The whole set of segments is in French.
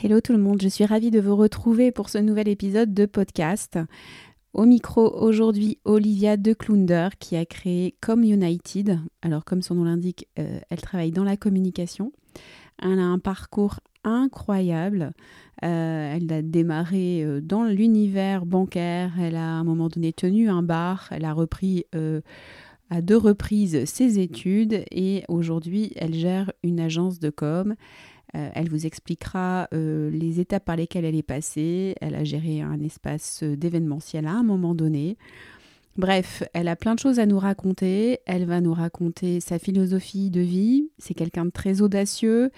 Hello tout le monde, je suis ravie de vous retrouver pour ce nouvel épisode de podcast. Au micro aujourd'hui, Olivia De Klunder qui a créé Comme United. Alors comme son nom l'indique, euh, elle travaille dans la communication. Elle a un parcours incroyable. Euh, elle a démarré euh, dans l'univers bancaire. Elle a à un moment donné tenu un bar. Elle a repris à deux reprises ses études et aujourd'hui elle gère une agence de com. Euh, elle vous expliquera euh, les étapes par lesquelles elle est passée. Elle a géré un espace euh, d'événementiel à un moment donné. Bref, elle a plein de choses à nous raconter. Elle va nous raconter sa philosophie de vie. C'est quelqu'un de très audacieux,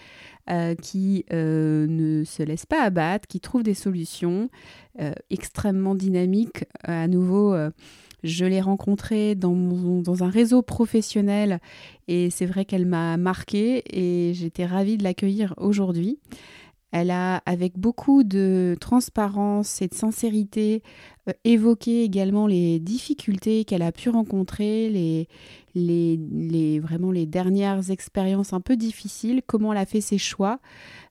qui ne se laisse pas abattre, qui trouve des solutions, extrêmement dynamique. À nouveau, je l'ai rencontrée dans, un réseau professionnel et c'est vrai qu'elle m'a marquée et j'étais ravie de l'accueillir aujourd'hui. Elle a, avec beaucoup de transparence et de sincérité, euh, évoqué également les difficultés qu'elle a pu rencontrer, les, les, vraiment les dernières expériences un peu difficiles, comment elle a fait ses choix.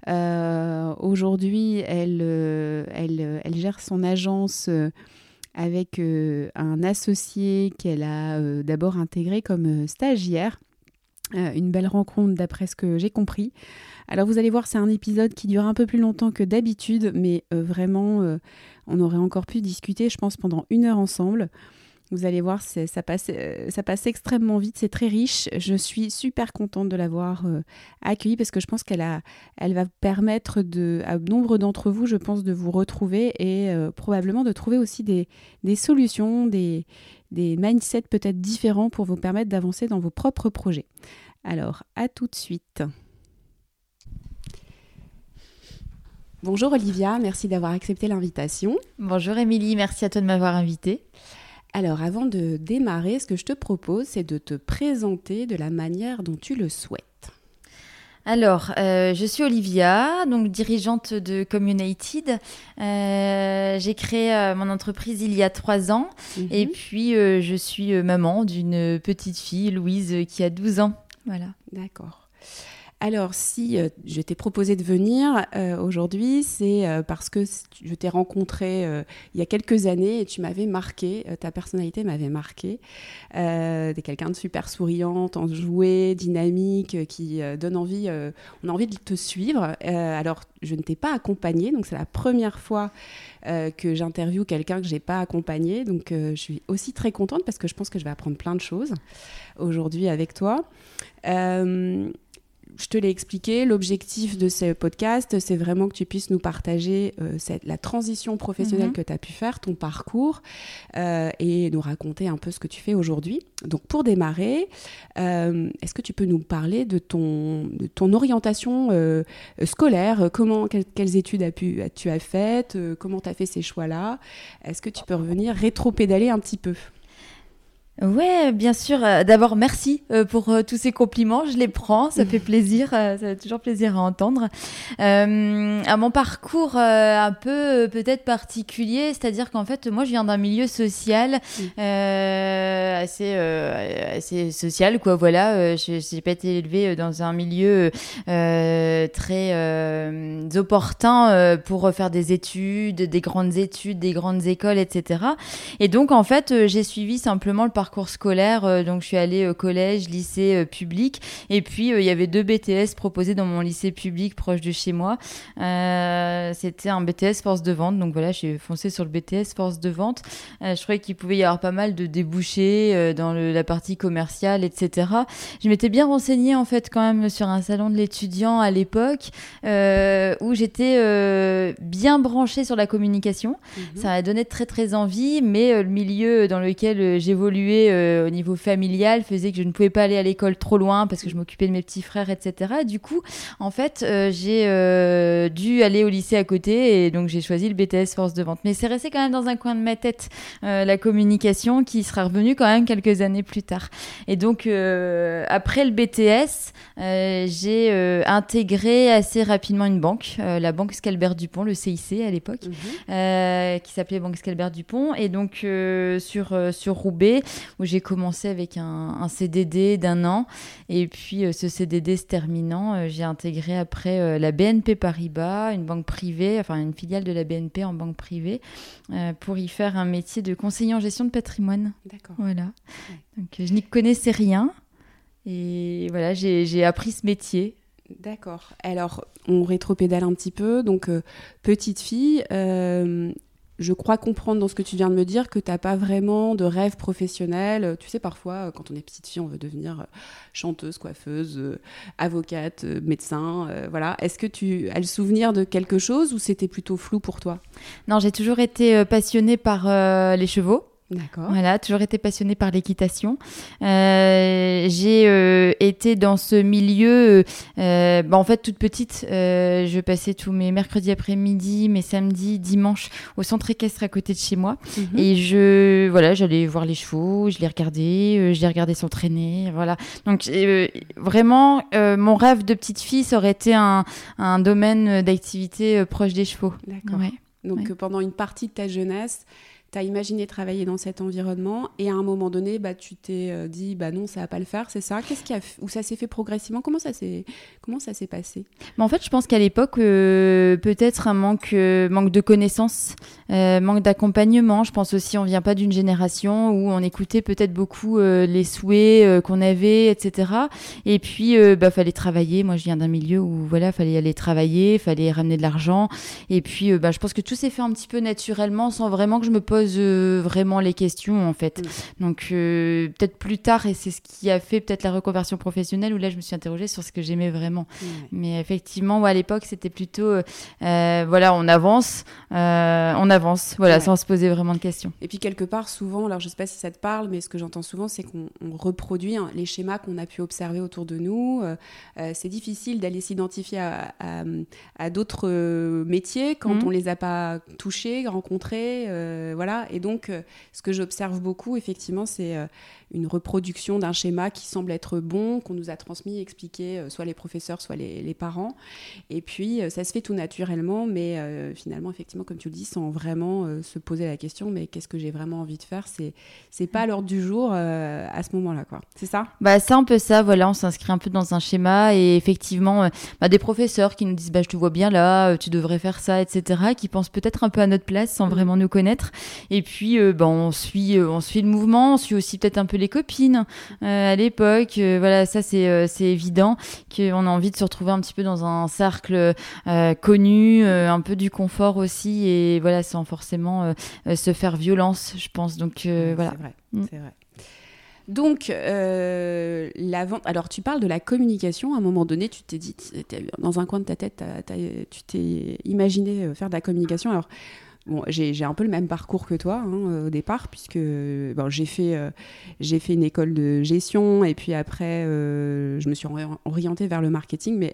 Euh, aujourd'hui, euh, elle, gère son agence avec euh, un associé qu'elle a euh, d'abord intégré comme euh, stagiaire. une belle rencontre d'après ce que j'ai compris. Alors vous allez voir, c'est un épisode qui dure un peu plus longtemps que d'habitude, mais vraiment, on aurait encore pu discuter, je pense, pendant une heure ensemble. Vous allez voir, ça passe, euh, ça passe extrêmement vite, c'est très riche. Je suis super contente de l'avoir euh, accueillie parce que je pense qu'elle elle va permettre à nombre d'entre vous, je pense, de vous retrouver et euh, probablement de trouver aussi des, des solutions, des, des mindsets peut-être différents pour vous permettre d'avancer dans vos propres projets. Alors, à tout de suite. Bonjour Olivia, merci d'avoir accepté l'invitation. Bonjour Émilie, merci à toi de m'avoir invitée. Alors avant de démarrer, ce que je te propose, c'est de te présenter de la manière dont tu le souhaites. Alors, euh, je suis Olivia, donc dirigeante de Communited. Euh, j'ai créé euh, mon entreprise il y a trois ans mhm. et puis je suis maman d'une petite fille, Louise, qui a 12 ans. Voilà. D'accord. Alors, si euh, je t'ai proposé de venir euh, aujourd'hui, c'est euh, parce que je t'ai rencontré il y a quelques années et tu m'avais marqué, ta personnalité m'avait marqué. tu es quelqu'un de super souriante, enjoué, dynamique, qui donne envie, on a envie de te suivre. alors, je ne t'ai pas accompagnée, donc c'est la première fois que j'interviewe quelqu'un que j'ai pas accompagné. Donc, je suis aussi très contente parce que je pense que je vais apprendre plein de choses aujourd'hui avec toi je te l'ai expliqué, l'objectif de ce podcast, c'est vraiment que tu puisses nous partager euh, cette, la transition professionnelle mhm. que tu as pu faire, ton parcours, euh, et nous raconter un peu ce que tu fais aujourd'hui. Donc pour démarrer, euh, est-ce que tu peux nous parler de ton, de ton orientation scolaire? Comment, quelles, études as pu, tu as faites? Comment tu as fait ces choix-là? Est-ce que tu peux revenir rétro-pédaler un petit peu? Ouais, bien sûr. Euh, d'abord, merci euh, pour euh, tous ces compliments. Je les prends, ça fait plaisir, ça fait toujours plaisir à entendre. à mon parcours un peu peut-être particulier, c'est-à-dire qu'en fait, moi, je viens d'un milieu social assez assez social, quoi. Voilà, je n'ai pas été élevée dans un milieu très opportun pour faire des études, des grandes études, des grandes écoles, etc. Et donc, en fait, j'ai suivi simplement le parcours parcours scolaire. Euh, donc, je suis allée au collège, lycée euh, public. Et puis, euh, il y avait deux BTS proposés dans mon lycée public proche de chez moi. C'était un BTS force de vente. Donc, voilà, j'ai foncé sur le BTS force de vente. je croyais qu'il pouvait y avoir pas mal de débouchés dans la partie commerciale, etc. Je m'étais bien renseignée, en fait, quand même, sur un salon de l'étudiant à l'époque où j'étais bien branchée sur la communication. Mhm. Ça m'a donné très, très envie. Mais le milieu dans lequel j'évoluais euh, au niveau familial faisait que je ne pouvais pas aller à l'école trop loin parce que je m'occupais de mes petits frères, etc. du coup, en fait, euh, j'ai euh, dû aller au lycée à côté et donc j'ai choisi le BTS force de vente. Mais c'est resté quand même dans un coin de ma tête la communication qui sera revenue quand même quelques années plus tard. Et donc après le BTS, j'ai intégré assez rapidement une banque, la banque Scalbert Dupont, le CIC à l'époque, mhm. qui s'appelait Banque Scalbert Dupont. Et donc sur, sur Roubaix, où j'ai commencé avec un, un CDD d'un an. Et puis ce CDD se terminant, j'ai intégré après la BNP Paribas, une banque privée, enfin une filiale de la BNP en banque privée, pour y faire un métier de conseiller en gestion de patrimoine. D'accord. Voilà. Donc je n'y connaissais rien. Et voilà, j'ai appris ce métier. D'accord. Alors, on rétropédale un petit peu. Donc, euh, petite fille, euh, je crois comprendre dans ce que tu viens de me dire que tu n'as pas vraiment de rêve professionnel. Tu sais, parfois, quand on est petite fille, on veut devenir chanteuse, coiffeuse, euh, avocate, médecin. voilà. Est-ce que tu as le souvenir de quelque chose ou c'était plutôt flou pour toi? Non, j'ai toujours été passionnée par les chevaux. D'accord. Voilà, toujours été passionnée par l'équitation. Euh, j'ai euh, été dans ce milieu, euh, bah, en fait, toute petite. je passais tous mes mercredis après-midi, mes samedis, dimanches au centre équestre à côté de chez moi. Mhm. Et je, voilà, j'allais voir les chevaux, je les regardais, je les regardais s'entraîner. Voilà. Donc, vraiment, mon rêve de petite fille, ça aurait été un, un domaine d'activité proche des chevaux. D'accord. Donc, pendant une partie de ta jeunesse, tu as imaginé travailler dans cet environnement et à un moment donné, bah, tu t'es euh, dit bah non, ça va pas le faire, c'est ça Qu'est-ce qui a ou ça s'est fait progressivement? Comment ça s'est comment ça s'est passé? En fait, je pense qu'à l'époque, euh, peut-être un manque euh, manque de connaissances, manque d'accompagnement. Je pense aussi, on vient pas d'une génération où on écoutait peut-être beaucoup les souhaits qu'on avait, etc. Et puis, bah fallait travailler. Moi, je viens d'un milieu où voilà, fallait aller travailler, fallait ramener de l'argent. Et puis, bah, je pense que tout s'est fait un petit peu naturellement, sans vraiment que je me pose euh, vraiment les questions en fait. Mm. Donc euh, peut-être plus tard, et c'est ce qui a fait peut-être la reconversion professionnelle, où là je me suis interrogée sur ce que j'aimais vraiment. Mais effectivement, à l'époque, c'était plutôt, euh, voilà, on avance, on avance, voilà, sans se poser vraiment de questions. Et puis quelque part, souvent, alors je sais pas si ça te parle, mais ce que j'entends souvent, c'est qu'on reproduit hein, les schémas qu'on a pu observer autour de nous. c'est difficile d'aller s'identifier à, à, d'autres métiers quand mm. on les a pas touchés, rencontrés. voilà et donc, euh, ce que j'observe beaucoup, effectivement, c'est euh, une reproduction d'un schéma qui semble être bon, qu'on nous a transmis, expliqué, euh, soit les professeurs, soit les, parents. Et puis, ça se fait tout naturellement, mais finalement, effectivement, comme tu le dis, sans vraiment se poser la question, mais qu'est-ce que j'ai vraiment envie de faire C'est c'est pas à l'ordre du jour à ce moment-là, quoi. C'est ça? Bah, c'est un peu ça. Voilà, on s'inscrit un peu dans un schéma et effectivement, bah, des professeurs qui nous disent, bah, je te vois bien là, tu devrais faire ça, etc., qui pensent peut-être un peu à notre place sans mmh. vraiment nous connaître. Et puis, euh, ben, on, suit, euh, on suit le mouvement, on suit aussi peut-être un peu les copines euh, à l'époque. voilà, ça, c'est c'est évident qu'on a envie de se retrouver un petit peu dans un cercle connu, un peu du confort aussi, et voilà, sans forcément se faire violence, je pense. Donc, voilà. C'est vrai, mm. c'est vrai. Donc, la vente. Alors, tu parles de la communication. À un moment donné, tu t'es dit, dans un coin de ta tête, tu t'es imaginé faire de la communication. Alors, Bon, j'ai un peu le même parcours que toi hein, euh, au départ, puisque bon, j'ai fait, euh, j'ai fait une école de gestion et puis après, euh, je me suis orientée vers le marketing. Mais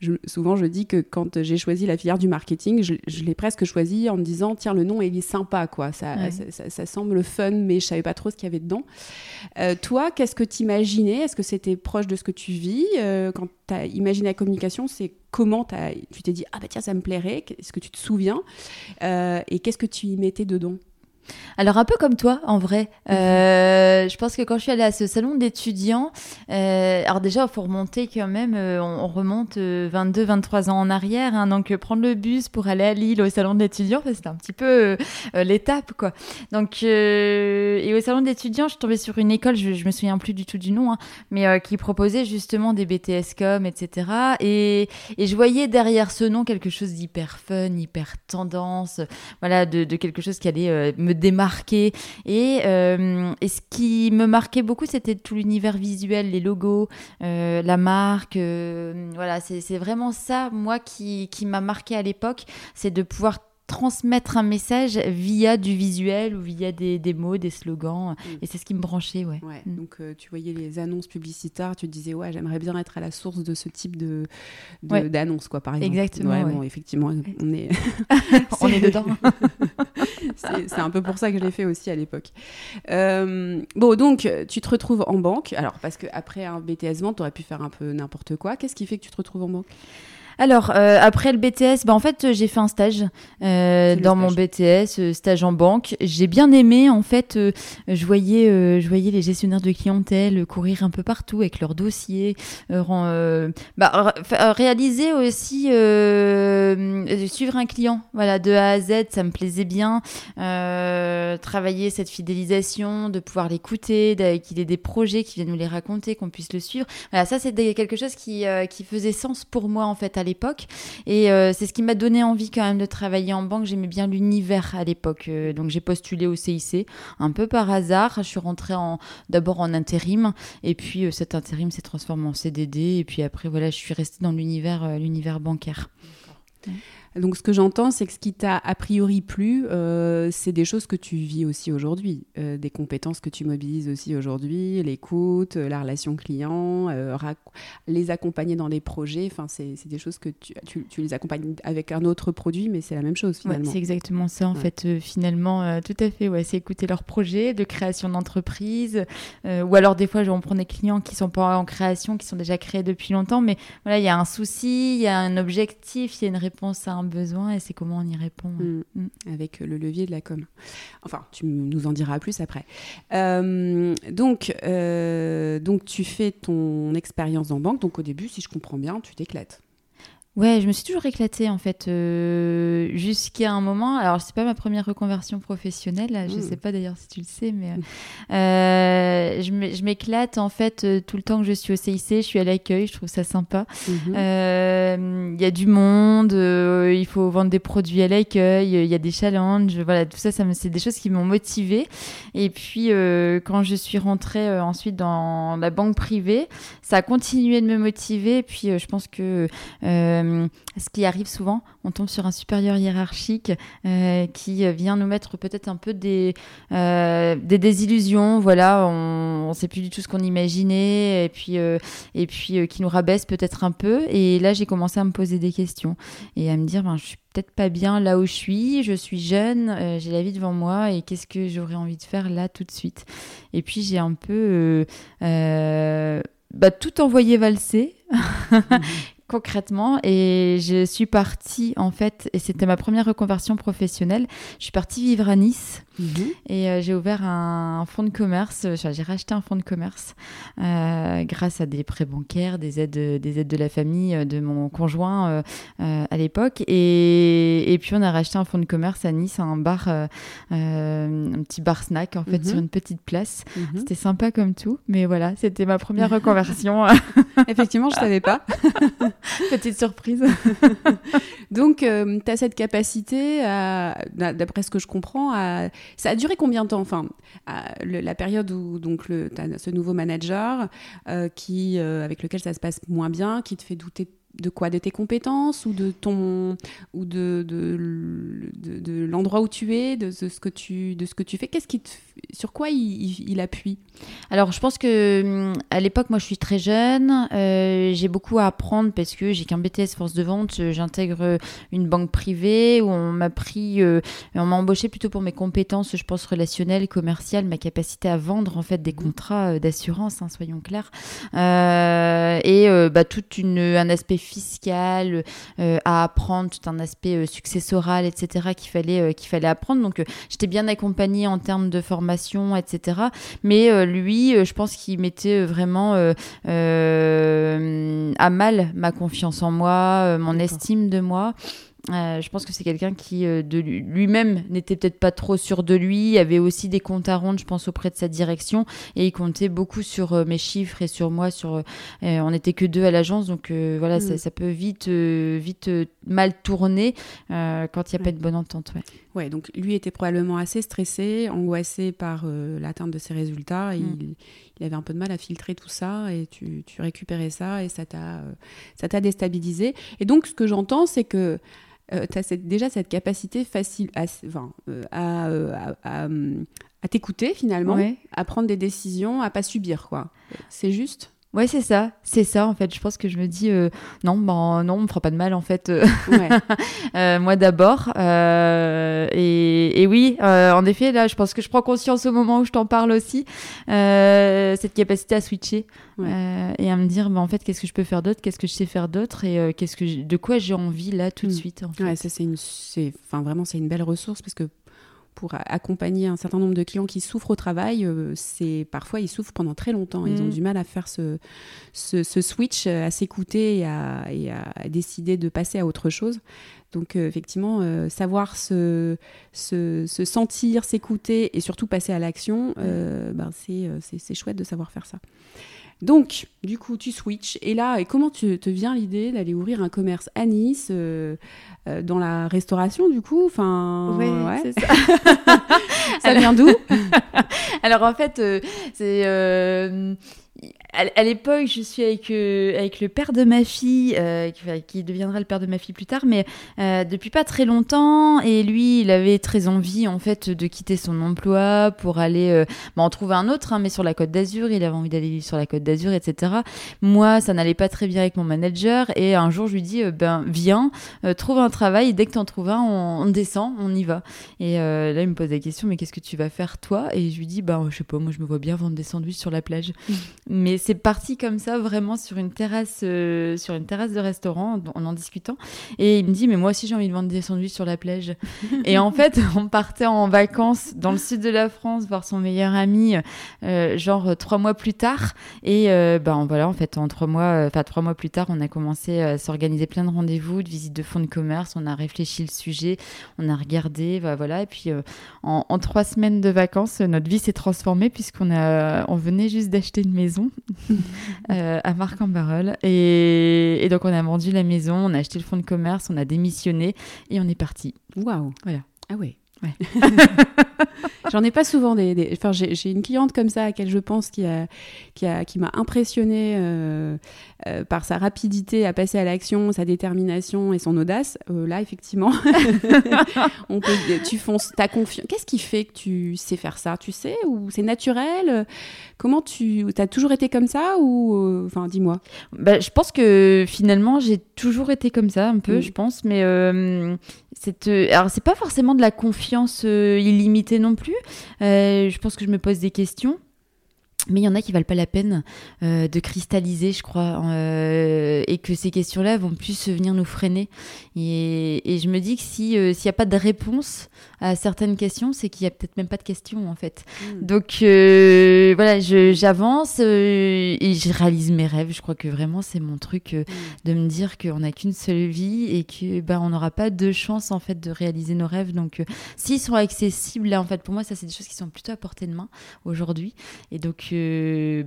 souvent, je dis que quand j'ai choisi la filière du marketing, je, l'ai presque choisi en me disant tiens, le nom, il est sympa, quoi. Ça, ça, ça, semble fun, mais je savais pas trop ce qu'il y avait dedans. toi, qu'est-ce que tu imaginais Est-ce que c'était proche de ce que tu vis? Quand tu as imaginé la communication, c'est comment tu t'es dit ah bah tiens ça me plairait est-ce que tu te souviens euh, et qu'est-ce que tu y mettais dedans? Alors un peu comme toi, en vrai. Euh, je pense que quand je suis allée à ce salon d'étudiants, euh, alors déjà il faut remonter quand même, euh, on, remonte 22-23 ans en arrière, hein, donc prendre le bus pour aller à Lille au salon d'étudiants, c'était un petit peu l'étape quoi. Donc et au salon d'étudiants, je suis tombée sur une école, je, je me souviens plus du tout du nom, hein, mais qui proposait justement des BTS com, etc. Et, et, je voyais derrière ce nom quelque chose d'hyper fun, hyper tendance, voilà, de, de quelque chose qui allait me démarquer. Et, euh, et, ce qui me marquait beaucoup, c'était tout l'univers visuel, les logos, euh, la marque. Euh, voilà, c'est vraiment ça, moi, qui, qui m'a marqué à l'époque, c'est de pouvoir transmettre un message via du visuel ou via des, des mots, des slogans. Mm. Et c'est ce qui me branchait, ouais. Mm. Donc, euh, tu voyais les annonces publicitaires, tu te disais, ouais, j'aimerais bien être à la source de ce type de, d'annonces, quoi, par exemple. Exactement. effectivement, on est... on est dedans. c'est, un peu pour ça que je l'ai fait aussi à l'époque. Euh, bon, donc, tu te retrouves en banque. Alors, parce qu'après un BTS vente, tu aurais pu faire un peu n'importe quoi. Qu'est-ce qui fait que tu te retrouves en banque? Alors, euh, après le BTS, bah, en fait, j'ai fait un stage euh, dans mon BTS, euh, stage en banque. J'ai bien aimé, en fait, je, voyais, je voyais les gestionnaires de clientèle courir un peu partout avec leurs dossiers, bah, réaliser aussi, suivre un client, voilà, de A à Z, ça me plaisait bien. travailler cette fidélisation, de pouvoir l'écouter, qu'il ait des projets, qu'il vienne nous les raconter, qu'on puisse le suivre. Voilà, ça, c'était quelque chose qui, qui faisait sens pour moi, en fait, à l'époque. Et euh, c'est ce qui m'a donné envie quand même de travailler en banque. J'aimais bien l'univers à l'époque. Euh, donc j'ai postulé au CIC un peu par hasard. Je suis rentrée en, d'abord en intérim. Et puis euh, cet intérim s'est transformé en CDD. Et puis après, voilà, je suis restée dans l'univers, l'univers bancaire. Donc ce que j'entends, c'est que ce qui t'a a priori plu, euh, c'est des choses que tu vis aussi aujourd'hui, euh, des compétences que tu mobilises aussi aujourd'hui, l'écoute, euh, la relation client, les accompagner dans des projets. Enfin, c'est des choses que tu, tu, les accompagnes avec un autre produit, mais c'est la même chose finalement. c'est exactement ça en fait. finalement, tout à fait. Ouais, c'est écouter leurs projets de création d'entreprise, ou alors des fois, on prend des clients qui sont pas en création, qui sont déjà créés depuis longtemps, mais voilà, il y a un souci, il y a un objectif, il y a une réponse à un besoin et c'est comment on y répond. Mm. Mm. Avec le levier de la com. Enfin, tu nous en diras plus après. Euh, donc, euh, donc, tu fais ton expérience en banque. Donc, au début, si je comprends bien, tu t'éclates. Ouais, je me suis toujours éclatée en fait euh, jusqu'à un moment. Alors c'est pas ma première reconversion professionnelle. Je hmm. sais pas d'ailleurs si tu le sais, mais euh, je m'éclate en fait euh, tout le temps que je suis au CIC. Je suis à l'accueil, je trouve ça sympa. Mhm. Il y a du monde, il faut vendre des produits à l'accueil, il y a des challenges. Voilà, tout ça, ça c'est des choses qui m'ont motivée. Et puis quand je suis rentrée ensuite dans la banque privée, ça a continué de me motiver. Et puis je pense que euh, ce qui arrive souvent, on tombe sur un supérieur hiérarchique euh, qui vient nous mettre peut-être un peu des, euh, des désillusions. Voilà, on ne sait plus du tout ce qu'on imaginait et puis, et puis qui nous rabaisse peut-être un peu. Et là, j'ai commencé à me poser des questions et à me dire, ben, je suis peut-être pas bien là où je suis, je suis jeune, j'ai la vie devant moi et qu'est-ce que j'aurais envie de faire là tout de suite? Et puis j'ai un peu bah, tout envoyé valser. Concrètement et je suis partie en fait et c'était ma première reconversion professionnelle je suis partie vivre à Nice Mhm. Et euh, j'ai ouvert un, fonds de commerce, j'ai racheté un fonds de commerce euh, grâce à des prêts bancaires, des aides, des aides de la famille euh, de mon conjoint à l'époque. Et, et, puis on a racheté un fonds de commerce à Nice, un bar, un petit bar snack en fait mhm. sur une petite place. Mhm. C'était sympa comme tout, mais voilà, c'était ma première reconversion. Effectivement, je savais pas. Petite surprise. Donc, tu as cette capacité, d'après ce que je comprends, ça a duré combien de temps Enfin, la période où le, as ce nouveau manager euh, qui, euh, avec lequel ça se passe moins bien, qui te fait douter de quoi De tes compétences ou de ton ou de, de, de, l'endroit où tu es, de, ce que tu de ce que tu fais? Qu'est-ce qui sur quoi il, appuie? Alors, je pense que hum, à l'époque, moi, je suis très jeune. Euh, j'ai beaucoup à apprendre parce que j'ai qu'un BTS force de vente. J'intègre une banque privée où on m'a pris, euh, on m'a embauché plutôt pour mes compétences, je pense relationnelles, commerciales, ma capacité à vendre en fait des mmh. contrats euh, d'assurance, hein, soyons clairs, et bah, tout une, un aspect fiscal euh, à apprendre, tout un aspect euh, successoral, etc. qu'il fallait, euh, qu'il fallait apprendre. Donc j'étais bien accompagnée en termes de formation, etc. Mais lui, je pense qu'il mettait vraiment à mal ma confiance en moi, mon estime de moi. Euh, je pense que c'est quelqu'un qui, euh, de lui-même, n'était peut-être pas trop sûr de lui, il avait aussi des comptes à rendre, je pense, auprès de sa direction, et il comptait beaucoup sur euh, mes chiffres et sur moi. Sur, on n'était que deux à l'agence, donc voilà, mm. ça, peut vite, vite mal tourner quand il n'y a pas de bonne entente. Ouais. ouais, donc lui était probablement assez stressé, angoissé par l'atteinte de ses résultats, et mm. il, avait un peu de mal à filtrer tout ça, et tu, tu récupérais ça, et ça t'a déstabilisé. Et donc, ce que j'entends, c'est que euh, tu as déjà cette capacité facile à, euh, euh, à, t'écouter finalement, à prendre des décisions, à pas subir quoi. C'est juste? Ouais, c'est ça, c'est ça en fait. Je pense que je me dis euh, non, ben non, on me fera pas de mal en fait. Ouais. euh, moi d'abord. Euh, et, et, oui, euh, en effet, là, je pense que je prends conscience au moment où je t'en parle aussi cette capacité à switcher et à me dire, ben, en fait, qu'est-ce que je peux faire d'autre, qu'est-ce que je sais faire d'autre et qu'est-ce que de quoi j'ai envie là tout de mm. suite. En fait. Ouais, ça c'est une, enfin vraiment c'est une belle ressource parce que pour accompagner un certain nombre de clients qui souffrent au travail, euh, c'est parfois ils souffrent pendant très longtemps. Ils ont mm. du mal à faire ce, ce, switch, euh, à s'écouter et, à, décider de passer à autre chose. Donc euh, effectivement, savoir se, se, sentir, s'écouter et surtout passer à l'action, ben, c'est chouette de savoir faire ça. Donc, du coup, tu switches. Et là, et comment tu, te vient l'idée d'aller ouvrir un commerce à Nice euh, euh, dans la restauration, du coup? Enfin, ouais, ça. ça vient d'où? Alors, en fait, euh, c'est à, l'époque, je suis avec, euh, avec le père de ma fille, euh, qui, deviendra le père de ma fille plus tard, mais euh, depuis pas très longtemps. Et lui, il avait très envie, en fait, de quitter son emploi pour aller bah, en trouver un autre, hein, mais sur la Côte d'Azur. Il avait envie d'aller vivre sur la Côte d'Azur, etc. Moi, ça n'allait pas très bien avec mon manager. Et un jour, je lui dis, ben, viens, trouve un travail. Et dès que tu en trouves un, on, descend, on y va. Et là, il me pose la question, mais qu'est-ce que tu vas faire, toi? Et je lui dis, ben, je sais pas, moi, je me vois bien vendre des sandwichs sur la plage. Mmh. C'est parti comme ça, vraiment sur une terrasse, euh, sur une terrasse de restaurant, en en discutant. Et il me dit, mais moi aussi j'ai envie de vendre des sandwichs sur la plage. et en fait, on partait en vacances dans le sud de la France voir son meilleur ami, euh, genre trois mois plus tard. Et euh, ben voilà, en fait, en trois mois, enfin trois mois plus tard, on a commencé à s'organiser plein de rendez-vous, de visites de fonds de commerce. On a réfléchi le sujet, on a regardé, bah, voilà. Et puis en, en, trois semaines de vacances, notre vie s'est transformée puisqu'on a, on venait juste d'acheter une maison. euh, à Marc-en-Barœul. Et, et, donc, on a vendu la maison, on a acheté le fonds de commerce, on a démissionné et on est parti. Waouh! Voilà. Ah ouais. Ouais. J'en ai pas souvent des. Enfin, j'ai une cliente comme ça à laquelle je pense qui a, qui a, qui m'a impressionnée euh, euh, par sa rapidité à passer à l'action, sa détermination et son audace. Euh, là, effectivement, on peut, tu fonces, ta confiance. Qu'est-ce qui fait que tu sais faire ça? Tu sais ou c'est naturel? Comment tu, as toujours été comme ça ou enfin, dis-moi. Bah, je pense que finalement, j'ai toujours été comme ça un peu, mm. je pense, mais c'est alors c'est pas forcément de la confiance illimitée non plus. je pense que je me pose des questions. Mais il y en a qui valent pas la peine euh, de cristalliser, je crois, euh, et que ces questions-là vont plus venir nous freiner. Et, et je me dis que si euh, s'il n'y a pas de réponse à certaines questions, c'est qu'il y a peut-être même pas de questions en fait. Hmm. Donc voilà, j'avance et je réalise mes rêves. Je crois que vraiment c'est mon truc hmm. de me dire qu'on n'a qu'une seule vie et que ben on n'aura pas de chance en fait de réaliser nos rêves. Donc s'ils sont accessibles, là en fait pour moi ça c'est des choses qui sont plutôt à portée de main aujourd'hui. Et donc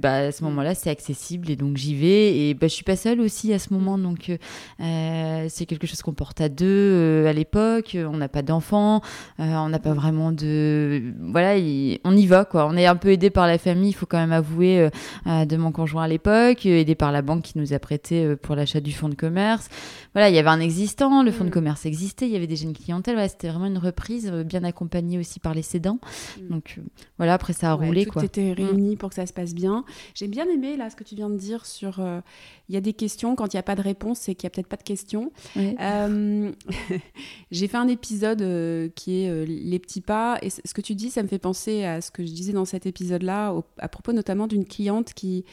bah, à ce moment-là, c'est accessible et donc j'y vais. Et bah, je suis pas seule aussi à ce moment, donc euh, c'est quelque chose qu'on porte à deux euh, à l'époque. On n'a pas d'enfants, euh, on n'a pas vraiment de. Voilà, on y va quoi. On est un peu aidé par la famille, il faut quand même avouer, de mon conjoint à l'époque, aidé par la banque qui nous a prêté pour l'achat du fonds de commerce. Voilà, il y avait un existant, le fonds de mm. commerce existait, il y avait déjà une clientèle. c'était vraiment une reprise bien accompagnée aussi par les cédants. Mm. Donc voilà, après ça a roulé tout quoi. était réuni pour que ça se passe bien. J'ai bien aimé là ce que tu viens de dire sur euh, il y a des questions quand il n'y a pas de réponse, c'est qu'il y a peut-être pas de questions. Euh, j'ai fait un épisode euh, qui est les petits pas et ce que tu dis, ça me fait penser à ce que je disais dans cet épisode-là à propos notamment d'une cliente qui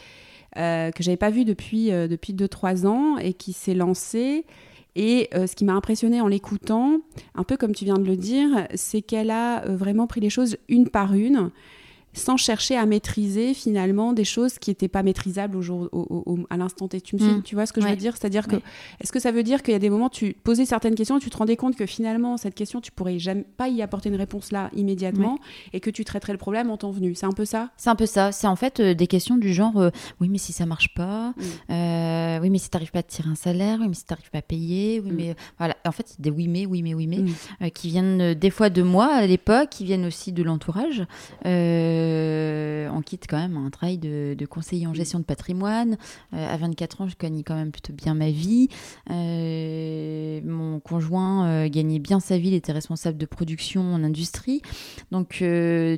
que j'avais pas vue depuis depuis 2-3 ans et qui s'est lancée. Et ce qui m'a impressionné en l'écoutant, un peu comme tu viens de le dire, c'est qu'elle a vraiment pris les choses une par une sans chercher à maîtriser finalement des choses qui n'étaient pas maîtrisables au jour, au, à l'instant T. Tu, me mm. tu vois ce que je veux dire? C'est-à-dire que, est-ce que ça veut dire qu'il y a des moments, tu posais certaines questions et tu te rendais compte que finalement, cette question, tu pourrais jamais pas y apporter une réponse là immédiatement et que tu traiterais le problème en temps venu? C'est un peu ça? C'est un peu ça. C'est en fait euh, des questions du genre euh, oui, mais si ça marche pas, mm. euh, oui, mais si tu n'arrives pas à tirer un salaire, oui, mais si tu n'arrives pas à payer, oui, mm. mais voilà. En fait, des oui, mais, oui, mais, oui, mais, qui viennent des fois de moi à l'époque, qui viennent aussi de l'entourage. Euh, on quitte quand même un travail de, conseiller en gestion de patrimoine. à 24 ans, je gagnais quand même plutôt bien ma vie. mon conjoint gagnait bien sa vie, il était responsable de production en industrie. Donc,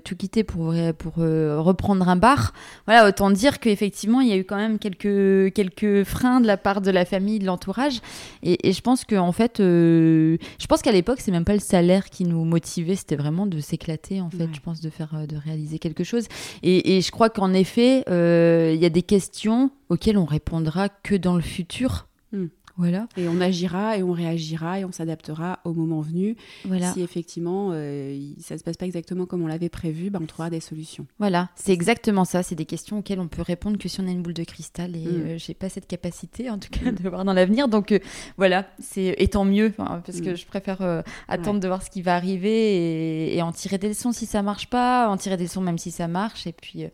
tout quitter pour, pour reprendre un bar. Voilà, autant dire qu'effectivement, il y a eu quand même quelques, quelques freins de la part de la famille, de l'entourage. Et, je pense qu'en en fait, je pense qu'à l'époque, c'est même pas le salaire qui nous motivait, c'était vraiment de s'éclater, en fait, je pense, de faire, euh, de réaliser quelque Et, je crois qu'en effet, euh, il y a des questions auxquelles on répondra que dans le futur. Hmm. Voilà. Et on agira et on réagira et on s'adaptera au moment venu. Voilà. Si effectivement euh, ça ne se passe pas exactement comme on l'avait prévu, bah, on trouvera des solutions. Voilà, c'est exactement ça. C'est des questions auxquelles on peut répondre que si on a une boule de cristal. Et je mm. euh, j'ai pas cette capacité, en tout cas, de voir dans l'avenir. Donc euh, voilà, c'est et tant mieux, parce que mm. je préfère attendre de voir ce qui va arriver et, et, en tirer des leçons si ça marche pas, en tirer des leçons même si ça marche. Et puis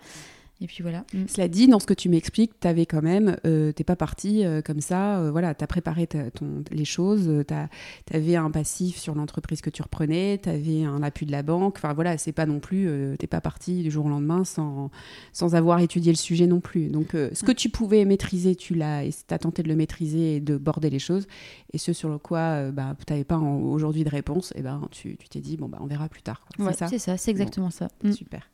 et puis voilà. Mm. Cela dit, dans ce que tu m'expliques, tu avais quand même, euh, t'es pas parti euh, comme ça, euh, voilà, tu as préparé ton, les choses, tu avais un passif sur l'entreprise que tu reprenais, tu avais un appui de la banque, enfin voilà, c'est pas non plus, t'es pas parti du jour au lendemain sans, sans avoir étudié le sujet non plus. Donc ce que tu pouvais maîtriser, tu l'as, tu as tenté de le maîtriser et de border les choses, et ce sur le quoi bah, tu n'avais pas aujourd'hui de réponse, et ben tu t'es dit, bon, bah, on verra plus tard. c'est ça, c'est exactement ça. Mm. Super.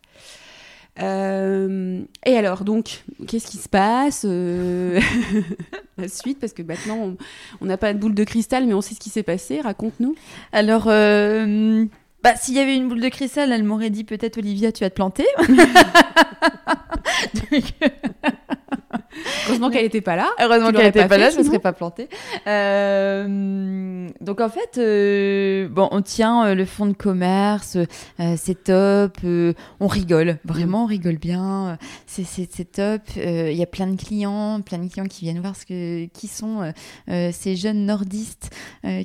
Euh, et alors, donc, qu'est-ce qui se passe euh, La suite, parce que maintenant, on n'a pas de boule de cristal, mais on sait ce qui s'est passé. Raconte-nous. Alors, euh, bah, s'il y avait une boule de cristal, elle m'aurait dit peut-être, Olivia, tu vas te planter. Heureusement qu'elle n'était pas là. Heureusement qu'elle n'était pas, là, je ne serais pas plantée. Euh, donc en fait, euh, bon, on tient euh, le fonds de commerce, c'est top, on rigole, vraiment on rigole bien, c'est top. Il y a plein de clients, plein de clients qui viennent voir ce que, qui sont ces jeunes nordistes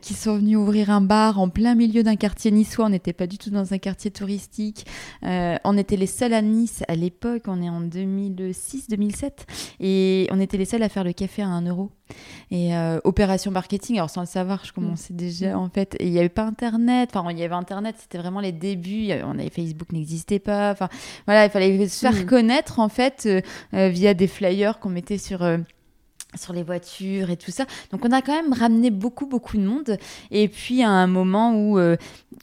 qui sont venus ouvrir un bar en plein milieu d'un quartier niçois. On n'était pas du tout dans un quartier touristique. on était les seuls à Nice à l'époque, on est en 2006-2007. Et on était les seuls à faire le café à 1 euro. Et euh, opération marketing, alors sans le savoir, je commençais mm. déjà en fait. Il n'y avait pas Internet. Enfin, il y avait Internet, c'était vraiment les débuts. On avait Facebook n'existait pas. Enfin, voilà, il fallait se faire mm. connaître en fait euh, euh, via des flyers qu'on mettait sur sur les voitures et tout ça. Donc on a quand même ramené beaucoup beaucoup de monde. Et puis à un moment où, euh,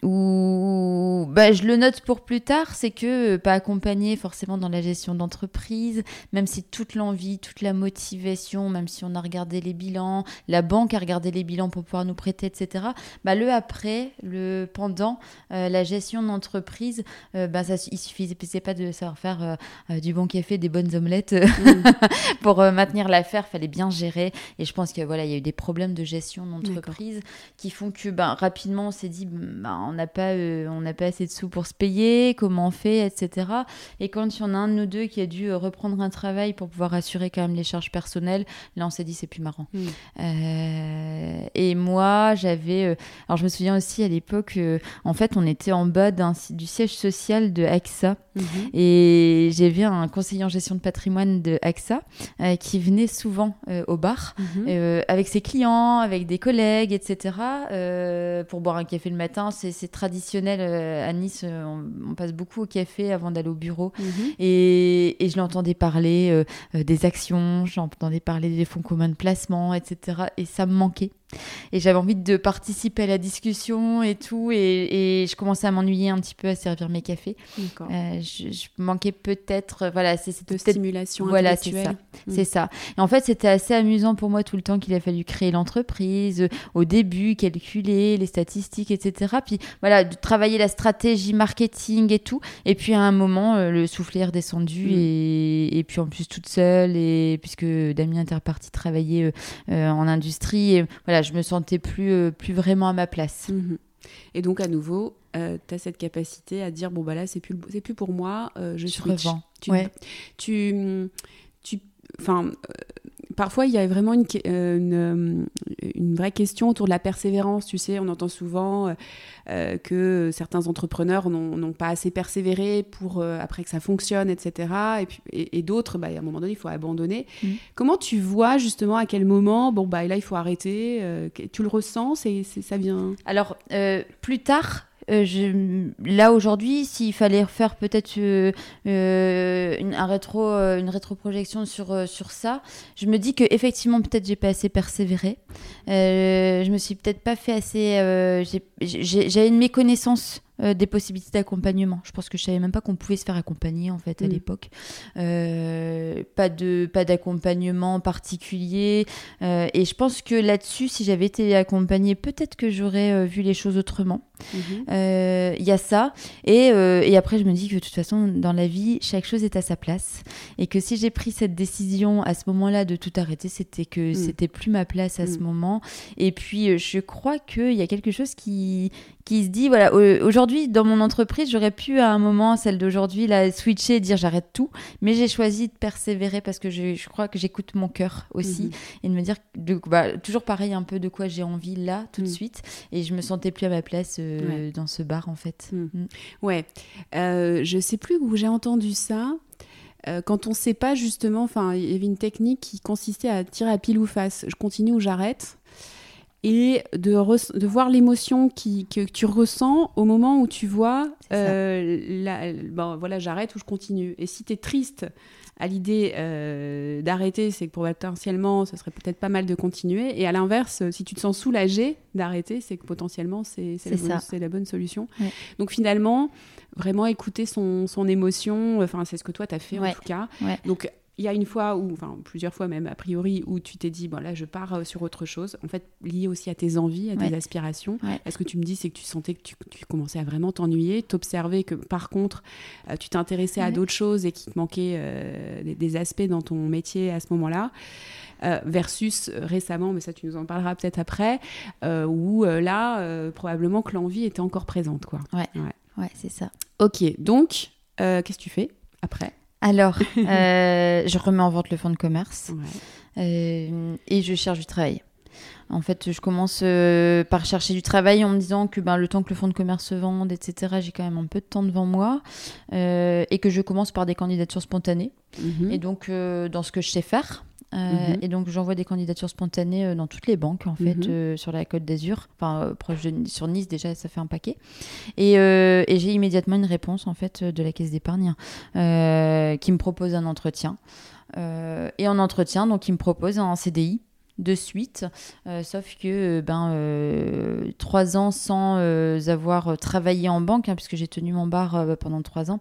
où bah, je le note pour plus tard, c'est que euh, pas accompagné forcément dans la gestion d'entreprise, même si toute l'envie, toute la motivation, même si on a regardé les bilans, la banque a regardé les bilans pour pouvoir nous prêter, etc. Bah, le après, le pendant, euh, la gestion d'entreprise, bah, ça, il suffisait pas de savoir faire du bon café, des bonnes omelettes mmh. pour maintenir l'affaire, fallait bien géré. Et je pense qu'il voilà, il y a eu des problèmes de gestion d'entreprise qui font que ben, rapidement on s'est dit ben, on n'a pas, euh, on n'a pas assez de sous pour se payer, comment on fait, etc. Et quand il y en a un de nous deux qui a dû euh, reprendre un travail pour pouvoir assurer quand même les charges personnelles, là on s'est dit c'est plus marrant. Euh, et moi j'avais, alors je me souviens aussi à l'époque, en fait on était en bas du siège social de AXA mhm. et j'avais un conseiller en gestion de patrimoine de AXA qui venait souvent euh, au bar mhm. euh, avec ses clients, avec des collègues, etc. Euh, pour boire un café le matin, c'est traditionnel à Nice. On, passe beaucoup au café avant d'aller au bureau. Mhm. Et, et, je l'entendais parler des actions, j'entendais parler des fonds communs de placement, etc. Et ça me manquait. Et j'avais envie de participer à la discussion et tout. Et, je commençais à m'ennuyer un petit peu à servir mes cafés. Euh, je, manquais peut-être. Voilà, c'est cette stimulation Voilà, c'est ça. C'est ça. Et en fait, c'était assez amusant pour moi tout le temps qu'il a fallu créer l'entreprise. Euh, au début, calculer les statistiques, etc. Puis voilà, de travailler la stratégie marketing et tout. Et puis à un moment, euh, le soufflet est redescendu. Et, et, puis en plus, toute seule. Et puisque Damien était reparti travailler en industrie. Et, voilà, je me sentais plus, euh, plus vraiment à ma place. Mhm. Et donc, à nouveau, euh, tu as cette capacité à dire bon, bah là, c'est plus, c'est plus pour moi, euh, je, switch. Tu, tu, tu, enfin, parfois, il y a vraiment une, une, une, vraie question autour de la persévérance. Tu sais, on entend souvent euh, que certains entrepreneurs n'ont pas assez persévéré pour euh, après que ça fonctionne, etc. Et, puis, et, d'autres, bah, à un moment donné, il faut abandonner. Mm. Comment tu vois justement à quel moment, bon, bah, là, il faut arrêter euh, Tu le ressens et ça vient? Alors, plus tard, euh, là aujourd'hui, s'il fallait faire peut-être euh, euh, une, un rétro, une rétroprojection sur, sur ça, je me dis que effectivement peut-être j'ai pas assez persévéré. je me suis peut-être pas fait assez. J'avais une méconnaissance euh, des possibilités d'accompagnement. Je pense que je savais même pas qu'on pouvait se faire accompagner en fait à mm. l'époque. Euh, pas de pas d'accompagnement particulier. Euh, et je pense que là-dessus, si j'avais été accompagnée, peut-être que j'aurais vu les choses autrement. Mm-hmm. Il y a ça. Et, et, après, je me dis que de toute façon, dans la vie, chaque chose est à sa place. Et que si j'ai pris cette décision à ce moment-là de tout arrêter, c'était que mm. c'était plus ma place à ce mm. moment. Et puis, je crois qu'il y a quelque chose qui qui se dit voilà aujourd'hui dans mon entreprise j'aurais pu à un moment celle d'aujourd'hui la switcher et dire j'arrête tout mais j'ai choisi de persévérer parce que je, je crois que j'écoute mon cœur aussi mhm. et de me dire de, bah, toujours pareil un peu de quoi j'ai envie là tout de mhm. suite et je me sentais plus à ma place euh, dans ce bar en fait mhm. mm. ouais euh, je sais plus où j'ai entendu ça euh, quand on ne sait pas justement, enfin, il y avait une technique qui consistait à tirer à pile ou face. Je continue ou j'arrête et de, de voir l'émotion que tu ressens au moment où tu vois, euh, bon, voilà, j'arrête ou je continue. Et si tu es triste à l'idée euh, d'arrêter, c'est que potentiellement, ce serait peut-être pas mal de continuer. Et à l'inverse, si tu te sens soulagé d'arrêter, c'est que potentiellement, c'est la, la, bonne solution. Donc finalement, vraiment écouter son, son émotion, enfin, c'est ce que toi, tu as fait en tout cas. Donc il y a une fois, ou enfin plusieurs fois même, a priori, où tu t'es dit, bon là, je pars euh, sur autre chose, en fait, lié aussi à tes envies, à tes aspirations. Est-ce que tu me dis, c'est que tu sentais que tu, commençais à vraiment t'ennuyer, t'observer que par contre, euh, tu t'intéressais à d'autres choses et qu'il te manquait euh, des, aspects dans ton métier à ce moment-là versus récemment, mais ça tu nous en parleras peut-être après, où là, probablement que l'envie était encore présente. Quoi. Ouais, ouais. c'est ça. Ok, donc, qu'est-ce que tu fais après? Alors, euh, je remets en vente le fonds de commerce euh, et je cherche du travail. En fait, je commence euh, par chercher du travail en me disant que ben, le temps que le fonds de commerce se vende, etc., j'ai quand même un peu de temps devant moi et que je commence par des candidatures spontanées. Mhm. Et donc, dans ce que je sais faire, euh, mhm. Et donc j'envoie des candidatures spontanées euh, dans toutes les banques en fait mhm. euh, sur la Côte d'Azur, enfin proche de sur Nice déjà ça fait un paquet. Et, et j'ai immédiatement une réponse en fait de la caisse d'épargne qui me propose un entretien. et en entretien donc il me propose un CDI de suite, sauf que ben trois ans sans avoir travaillé en banque, hein, puisque j'ai tenu mon bar pendant trois ans,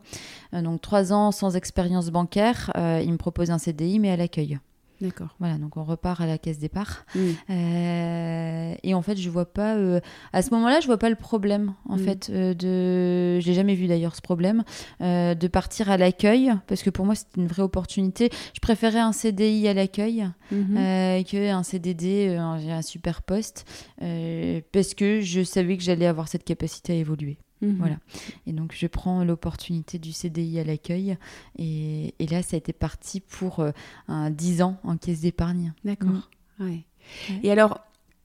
donc trois ans sans expérience bancaire, il me propose un CDI mais à l'accueil. D'accord. Voilà, donc on repart à la caisse départ. Euh, et en fait, je vois pas. Euh, à ce moment-là, je vois pas le problème, en fait, euh, de. Je l'ai jamais vu d'ailleurs ce problème de partir à l'accueil, parce que pour moi, c'était une vraie opportunité. Je préférais un CDI à l'accueil mm-hmm. qu'un CDD, un, un super poste, parce que je savais que j'allais avoir cette capacité à évoluer. Mhm. Voilà. Et donc, je prends l'opportunité du CDI à l'accueil. Et, là, ça a été parti pour euh, un 10 ans en caisse d'épargne. D'accord. Mm. Et alors,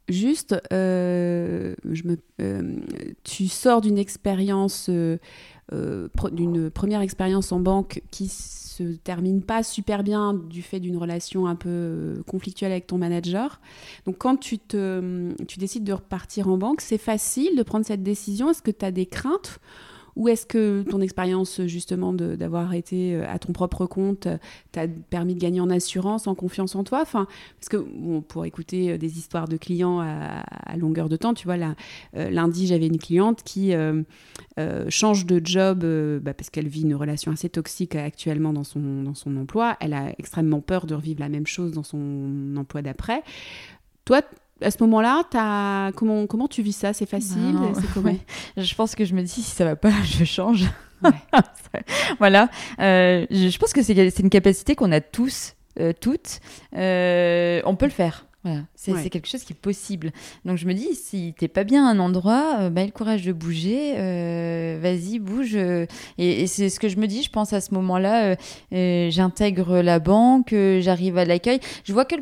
juste, euh, je me, euh, tu sors d'une expérience, d'une première expérience en banque qui se termine pas super bien du fait d'une relation un peu euh, conflictuelle avec ton manager. Donc quand tu, te, tu décides de repartir en banque, c'est facile de prendre cette décision Est-ce que tu as des craintes ou est-ce que ton expérience justement d'avoir été euh, à ton propre compte euh, t'a permis de gagner en assurance, en confiance en toi? Enfin, Parce que pour écouter euh, des histoires de clients à, longueur de temps, tu vois, là, lundi j'avais une cliente qui change de job bah, parce qu'elle vit une relation assez toxique actuellement dans son, dans son emploi. Elle a extrêmement peur de revivre la même chose dans son emploi d'après. Toi, à ce moment-là, comment, comment tu vis ça? C'est facile? Je pense que je me dis, si ça va pas, je change. voilà. Euh, je pense que c'est une capacité qu'on a tous, euh, toutes. Euh, on peut le faire. Voilà. C'est quelque chose qui est possible. Donc je me dis, si t'es pas bien à un endroit, bah, le courage de bouger, vas-y, bouge. Et, c'est ce que je me dis, je pense à ce moment-là, j'intègre la banque, j'arrive à l'accueil. Je vois que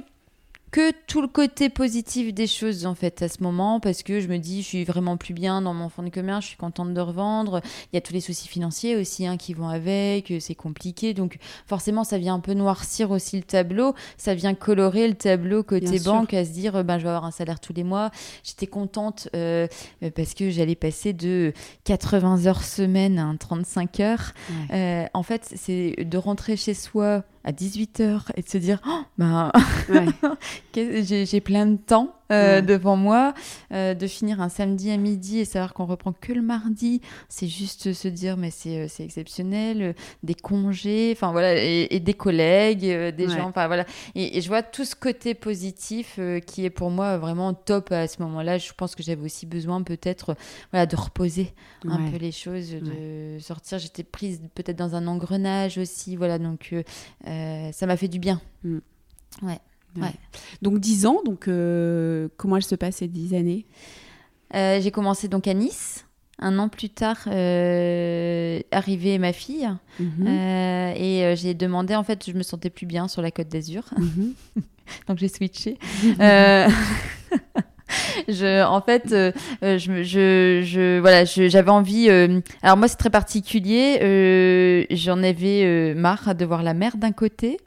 que tout le côté positif des choses en fait à ce moment parce que je me dis je suis vraiment plus bien dans mon fonds de commerce, je suis contente de revendre. Il y a tous les soucis financiers aussi hein, qui vont avec, c'est compliqué. Donc forcément ça vient un peu noircir aussi le tableau, ça vient colorer le tableau côté banque à se dire ben, je vais avoir un salaire tous les mois. J'étais contente euh, parce que j'allais passer de 80 heures semaine à 35 heures. Euh, en fait c'est de rentrer chez soi à 18h et de se dire oh, bah, j'ai plein de temps euh, devant moi, euh, de finir un samedi à midi et savoir qu'on reprend que le mardi, c'est juste se dire mais c'est euh, exceptionnel, des congés, enfin voilà, et, des collègues, des gens, enfin voilà. Et, je vois tout ce côté positif qui est pour moi vraiment top à ce moment-là. Je pense que j'avais aussi besoin peut-être voilà, de reposer un peu les choses, de sortir. J'étais prise peut-être dans un engrenage aussi, voilà, donc ça m'a fait du bien. Mm. Ouais. Donc 10 ans, donc euh, comment elle se passe ces 10 années? Euh, J'ai commencé donc à Nice. Un an plus tard, euh, arrivait ma fille mhm. et j'ai demandé, en fait, je me sentais plus bien sur la côte d'Azur. Mhm. donc j'ai switché. je, en fait, euh, euh, je, je, je, voilà, j'avais envie. Euh, alors moi, c'est très particulier. J'en avais marre de voir la mer d'un côté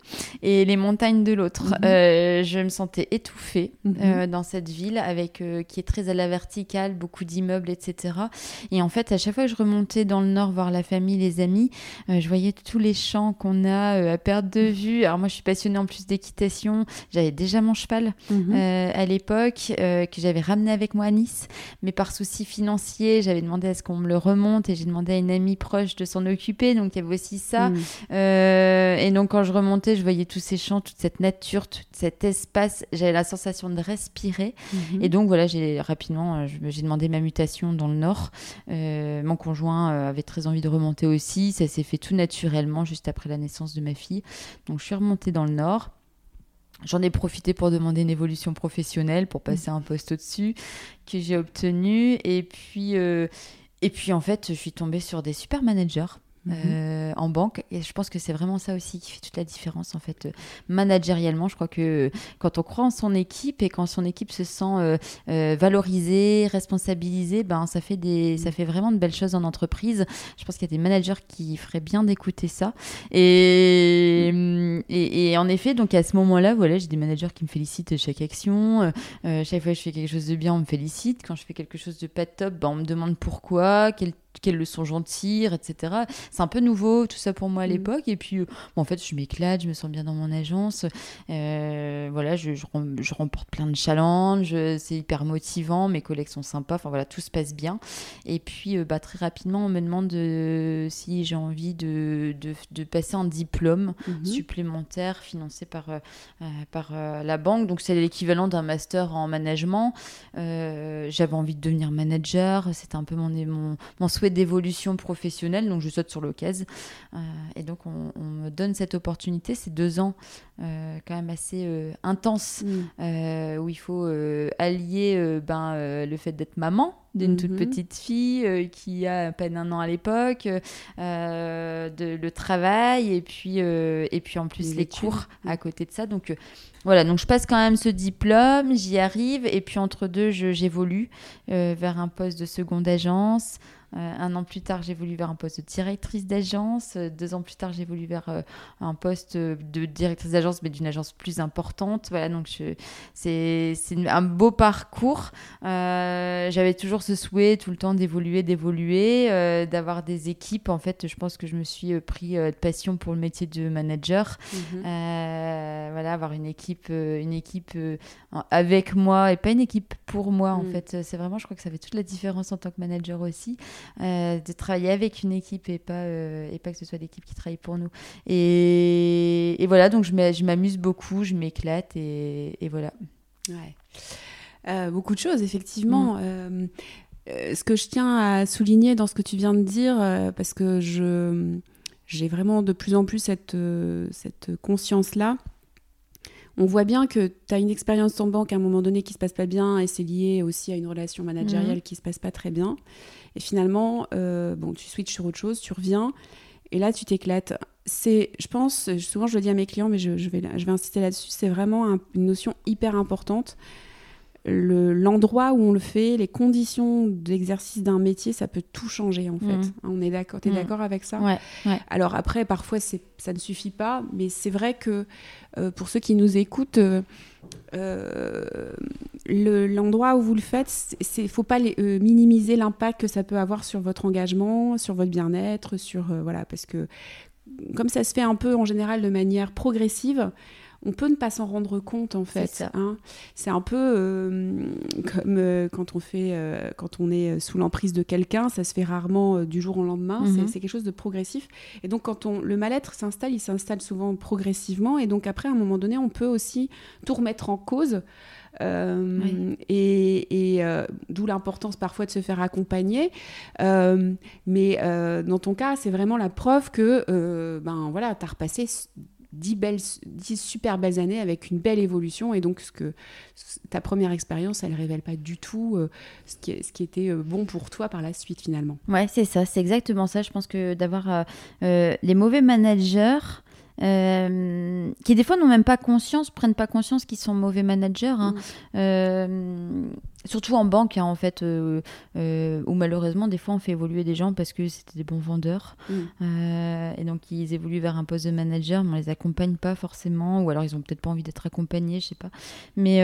et les montagnes de l'autre. Mhm. je me sentais étouffée mhm. dans cette ville avec qui est très à la verticale, beaucoup d'immeubles, etc. Et en fait, à chaque fois que je remontais dans le nord voir la famille, les amis, je voyais tous les champs qu'on a à perte de vue. Alors moi, je suis passionnée en plus d'équitation. J'avais déjà mon cheval mhm. à l'époque que j'avais ramené avec moi à Nice, mais par souci financier, j'avais demandé à ce qu'on me le remonte et j'ai demandé à une amie proche de s'en occuper, donc il y avait aussi ça. Mm. Euh, et donc quand je remontais, je voyais tous ces champs, toute cette nature, tout cet espace, j'avais la sensation de respirer. Mm-hmm. Et donc voilà, j'ai rapidement, euh, j'ai demandé ma mutation dans le nord. Euh, mon conjoint avait très envie de remonter aussi, ça s'est fait tout naturellement juste après la naissance de ma fille. Donc je suis remontée dans le nord. J'en ai profité pour demander une évolution professionnelle, pour passer un poste au-dessus, que j'ai obtenu. Et puis, euh, et puis, en fait, je suis tombée sur des super managers Mhm. Euh, en banque. Et je pense que c'est vraiment ça aussi qui fait toute la différence, en fait, euh, managériellement. Je crois que quand on croit en son équipe et quand son équipe se sent euh, valorisée, responsabilisée, ben, ça, fait des, ça fait vraiment de belles choses en entreprise. Je pense qu'il y a des managers qui feraient bien d'écouter ça. Et, et, en effet, donc à ce moment-là, voilà, j'ai des managers qui me félicitent chaque action. chaque fois que je fais quelque chose de bien, on me félicite. Quand je fais quelque chose de pas top, ben, on me demande pourquoi, quel quelles leçons j'en tire, etc. C'est un peu nouveau tout ça pour moi à mm. l'époque. Et puis, euh, en fait, je m'éclate, je me sens bien dans mon agence. Euh, voilà, je, je, remporte plein de challenges, c'est hyper motivant, mes collègues sont sympas, enfin voilà, tout se passe bien. Et puis, euh, bah, très rapidement, on me demande si j'ai envie de, de, passer un diplôme mm-hmm. supplémentaire financé par, par la banque. Donc, c'est l'équivalent d'un master en management. J'avais envie de devenir manager, c'était un peu mon, mon, mon souhait d'évolution professionnelle, donc je saute sur l'occasion. Euh, et donc on, me donne cette opportunité, ces deux ans euh, quand même assez euh, intenses, mm. où il faut allier ben, le fait d'être maman d'une toute mm-hmm. petite fille qui a à peine un an à l'époque, le travail et puis, et puis en plus les, cours à côté de ça. Donc voilà, donc je passe quand même ce diplôme, j'y arrive et puis entre deux, j'évolue vers un poste de seconde agence. Euh, un an plus tard, j'ai voulu vers un poste de directrice d'agence. Euh, deux ans plus tard, j'ai voulu vers euh, un poste de directrice d'agence, mais d'une agence plus importante. Voilà, donc c'est un beau parcours. J'avais toujours ce souhait tout le temps d'évoluer, d'évoluer, d'avoir des équipes. En fait, je pense que je me suis pris de passion pour le métier de manager. Mhm. voilà, avoir une équipe, une équipe avec moi et pas une équipe pour moi. En mhm. fait, c'est vraiment, je crois que ça fait toute la différence en tant que manager aussi. Euh, de travailler avec une équipe et pas, euh, et pas que ce soit l'équipe qui travaille pour nous. Et, et voilà, donc je m'amuse beaucoup, je m'éclate et, et, voilà. Ouais. Euh, beaucoup de choses, effectivement. Mm. ce que je tiens à souligner dans ce que tu viens de dire, parce que je j'ai vraiment de plus en plus cette, cette conscience-là. On voit bien que tu as une expérience en banque à un moment donné qui se passe pas bien et c'est lié aussi à une relation managériale qui mm. qui se passe pas très bien. Et finalement, euh, bon, tu switches sur autre chose, tu reviens. Et là, tu t'éclates. C'est, je pense, souvent je le dis à mes clients, mais je, vais, je vais insister là-dessus, c'est vraiment une notion hyper importante l'endroit où on le fait, les conditions d'exercice d'un métier, ça peut tout changer en fait. Mm. On est d'accord, tu es mm. d'accord avec ça? Ouais, Alors après, parfois ça ne suffit pas, mais c'est vrai que euh, pour ceux qui nous écoutent, euh, euh, l'endroit où vous le faites, il ne faut pas minimiser l'impact que ça peut avoir sur votre engagement, sur votre bien-être, sur voilà, parce que comme ça se fait un peu en général de manière progressive, on peut ne pas s'en rendre compte en fait. Hein. C'est un peu euh, comme euh, quand on fait, euh, quand on est sous l'emprise de quelqu'un, ça se fait rarement du jour au lendemain. Mhm. C'est quelque chose de progressif. Et donc quand on, le mal-être s'installe, il s'installe souvent progressivement. Et donc après, à un moment donné, on peut aussi tout remettre en cause. Et, d'où l'importance parfois de se faire accompagner. mais dans ton cas, c'est vraiment la preuve que ben voilà, tu as repassé 10, belles, super belles années avec une belle évolution. Et donc, ce que ta première expérience, elle ne révèle pas du tout euh, ce, qui, ce, qui, était euh, bon pour toi par la suite, finalement. Ouais, c'est ça, c'est exactement ça. Je pense que d'avoir euh, les mauvais managers. qui des fois n'ont même pas conscience, prennent pas conscience qu'ils sont mauvais managers. Hein. Mmh surtout en banque hein, en fait euh, euh, où malheureusement des fois on fait évoluer des gens parce que c'était des bons vendeurs. Mm. euh, et donc ils évoluent vers un poste de manager mais on les accompagne pas forcément ou alors ils ont peut-être pas envie d'être accompagnés je sais pas. Mais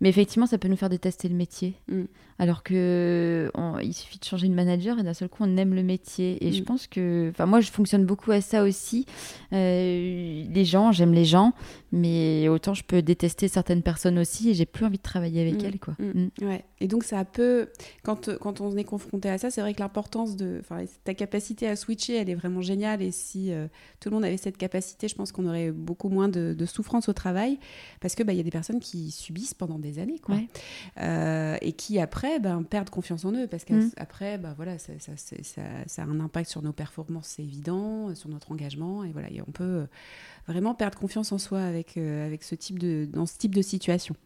mais effectivement ça peut nous faire détester le métier. Mm. alors que il suffit de changer de manager et d'un seul coup on aime le métier. Et je mm. pense que enfin moi je fonctionne beaucoup à ça aussi. Les gens j'aime les gens mais autant je peux détester certaines personnes aussi et j'ai plus envie de travailler avec elles quoi Ouais. Et donc ça peut, quand, quand on est confronté à ça, c'est vrai que l'importance de, ta capacité à switcher, elle est vraiment géniale. Et si euh, tout le monde avait cette capacité, je pense qu'on aurait beaucoup moins de, souffrance au travail, parce que bah, il y a des personnes qui subissent pendant des années, quoi, euh, et qui après ben, perdent confiance en eux, parce qu'après, mm. bah, voilà, ça, ça, ça, ça, a un impact sur nos performances, c'est évident, sur notre engagement, et voilà, et on peut vraiment perdre confiance en soi avec, euh, avec ce type de, dans ce type de situation.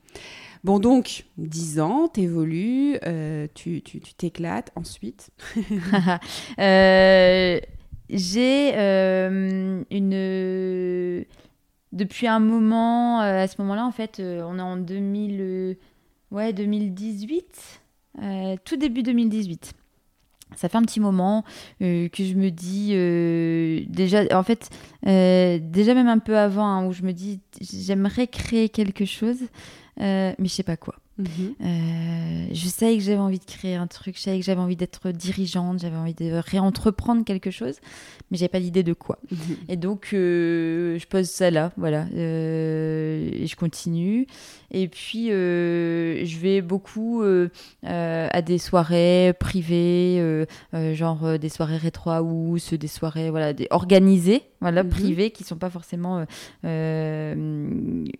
Bon, donc, 10 ans, t'évolues, euh, tu t'éclates, ensuite. Euh, J'ai euh, une... Depuis un moment, à ce moment-là, en fait, on est en 2000, ouais, 2018, tout début 2018 ça fait un petit moment euh, que je me dis euh, déjà en fait euh, déjà même un peu avant hein, où je me dis j'aimerais créer quelque chose mais je sais pas quoi Mhm. Euh, je savais que j'avais envie de créer un truc, je savais que j'avais envie d'être dirigeante, j'avais envie de réentreprendre quelque chose, mais j'avais pas l'idée de quoi. Mhm. Et donc, euh, je pose ça là, voilà, euh, et je continue. Et puis, je vais beaucoup à des soirées privées, genre des soirées rétro house, des soirées voilà, des, organisées, voilà, mhm. privées, qui sont pas forcément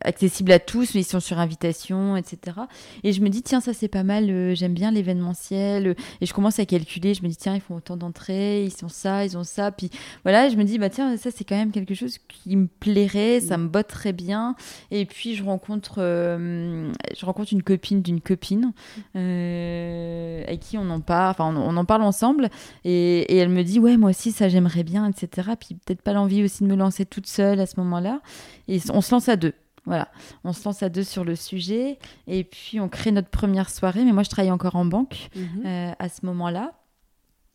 accessibles à tous, mais ils sont sur invitation, etc. Et je me dis, tiens, ça c'est pas mal, euh, j'aime bien l'événementiel. Euh, et je commence à calculer, je me dis, tiens, ils font autant d'entrées, ils ont ça, ils ont ça. Puis voilà, je me dis, bah tiens, ça c'est quand même quelque chose qui me plairait, ça me botterait bien. Et puis je rencontre, euh, je rencontre une copine d'une copine avec qui on en parle, enfin on, en parle ensemble. Et, et, elle me dit, ouais, moi aussi ça j'aimerais bien, etc. Puis peut-être pas l'envie aussi de me lancer toute seule à ce moment-là. Et on se lance à deux. Voilà, on se lance à deux sur le sujet et puis on crée notre première soirée. Mais moi, je travaille encore en banque mhm. euh, à ce moment-là.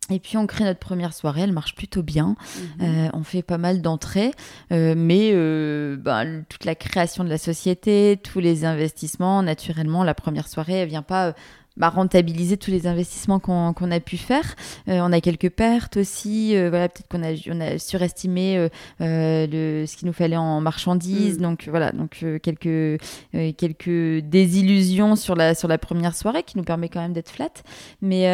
Et puis on crée notre première soirée, elle marche plutôt bien. Mhm. Euh, on fait pas mal d'entrées, euh, mais ben, toute la création de la société, tous les investissements, naturellement, la première soirée, elle vient pas bah, rentabiliser tous les investissements qu'on a pu faire. Euh, on a quelques pertes aussi. Euh, voilà, peut-être qu'on a, on a surestimé euh, le, ce qu'il nous fallait en marchandises. Mm. Donc voilà, donc quelques quelques désillusions sur la sur la première soirée qui nous permet quand même d'être flat. Mais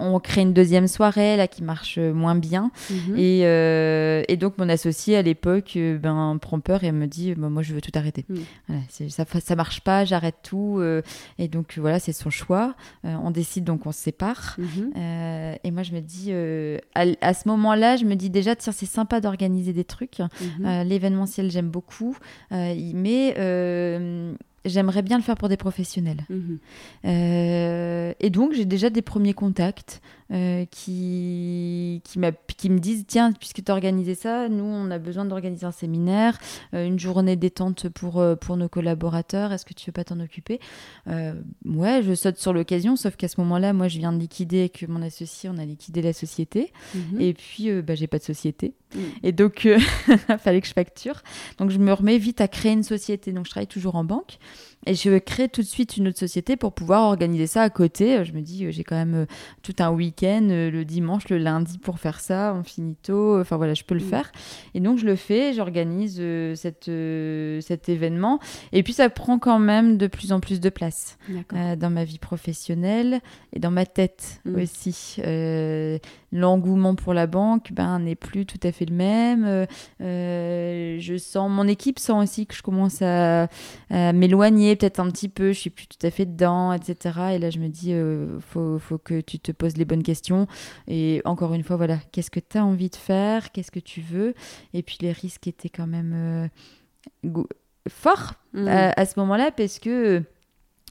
on crée une deuxième soirée là qui marche moins bien. Mm-hmm. Et, et, donc mon associé à l'époque ben prend peur et me dit bah, moi je veux tout arrêter. Mm. Voilà, ça ça marche pas, j'arrête tout. et donc voilà, c'est son choix. Euh, on décide donc on se sépare. Mhm. Euh, et moi, je me dis, euh, à, ce moment-là, je me dis déjà, tiens, c'est sympa d'organiser des trucs. Mhm. L'événementiel, j'aime beaucoup. mais j'aimerais bien le faire pour des professionnels. Mhm. et donc, j'ai déjà des premiers contacts qui qui, qui, qui me disent tiens, puisque tu as organisé ça, nous, on a besoin d'organiser un séminaire, euh, une journée détente pour, euh, pour nos collaborateurs, est-ce que tu veux pas t'en occuper? Ouais, je saute sur l'occasion, sauf qu'à ce moment-là, moi, je viens de liquider avec mon associé, on a liquidé la société, mhm. et puis, bah, j'ai pas de société. Mm. Et donc, il fallait que je facture. Donc, je me remets vite à créer une société. Donc, je travaille toujours en banque. Et je crée tout de suite une autre société pour pouvoir organiser ça à côté. Je me dis, euh, j'ai quand même euh, tout un week-end, euh, le dimanche, le lundi pour faire ça, en finito. Enfin voilà, je peux le mm. faire. Et donc je le fais, j'organise cette, cet événement. Et puis ça prend quand même de plus en plus de place dans ma vie professionnelle et dans ma tête mm. aussi. L'engouement pour la banque ben, n'est plus tout à fait le même. je sens, mon équipe sent aussi que je commence à m'éloigner peut-être un petit peu, je suis plus tout à fait dedans, etc. Et là, je me dis, euh, faut, faut, que tu te poses les bonnes questions. Et encore une fois, voilà, qu'est-ce que tu as envie de faire? Qu'est-ce que tu veux? Et puis, les risques étaient quand même euh, forts mmh. à, ce moment-là parce que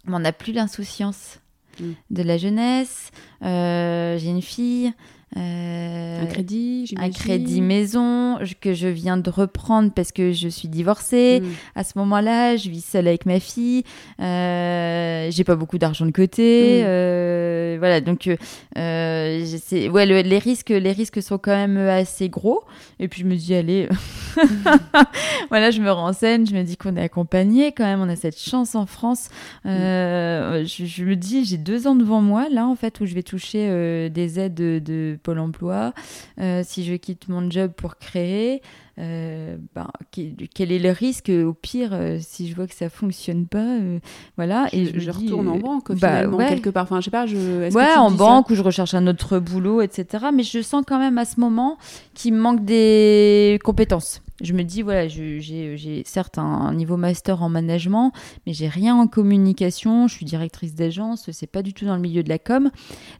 on n'a plus l'insouciance mmh. de la jeunesse. Euh, j'ai une fille. Euh, un crédit, un crédit maison que je viens de reprendre parce que je suis divorcée. Hmm. À ce moment-là, je vis seule avec ma fille. Euh, j'ai pas beaucoup d'argent de côté. Hmm. Euh, voilà, donc les risques, les risques sont quand même assez gros. Et puis je me dis allez, voilà, je me renseigne, je me dis qu'on est accompagné quand même. On a cette chance en France. Hmm. Je, je, me dis j'ai deux ans devant moi là en fait où je vais toucher des aides de, de Pôle emploi, euh, si je quitte mon job pour créer, euh, ben, quel est le risque? Au pire euh, si je vois que ça fonctionne pas voilà et je, retourne en banque bah, finalement quelque part. Enfin je sais pas je ouais en banque ou je recherche un autre boulot etc mais je sens quand même à ce moment qu'il me manque des compétences je me dis, voilà, j'ai certes un, niveau master en management, mais j'ai rien en communication. Je suis directrice d'agence, c'est pas du tout dans le milieu de la com.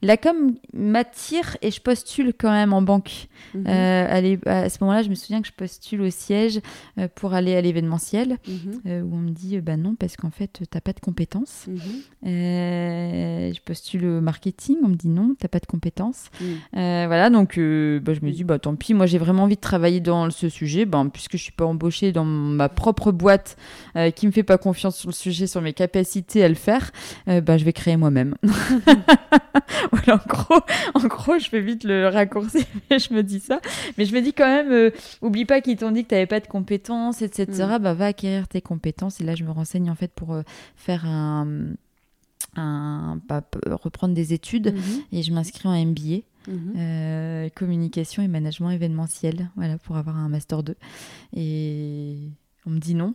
La com m'attire et je postule quand même en banque. Mhm. Euh, à, ce moment-là, je me souviens que je postule au siège euh, pour aller à l'événementiel, mhm. euh, où on me dit, bah non, parce qu'en fait, t'as pas de compétences. Mhm. je postule au marketing, on me dit non, t'as pas de compétences. voilà, donc bah, je me dis, bah tant pis, moi j'ai vraiment envie de travailler dans ce sujet. Ben, puisque je suis pas embauchée dans ma propre boîte euh, qui me fait pas confiance sur le sujet, sur mes capacités à le faire, euh, bah, je vais créer moi-même. voilà, en gros, en gros, je fais vite le raccourci, et je me dis ça. Mais je me dis quand même, euh, oublie pas qu'ils t'ont dit que tu n'avais pas de compétences, etc. Mm. Bah, va acquérir tes compétences. Et là, je me renseigne en fait pour faire un, un reprendre des études mm-hmm. et je m'inscris en MBA. Mhm. Euh, communication et management événementiel, voilà, pour avoir un master 2. Et on me dit non.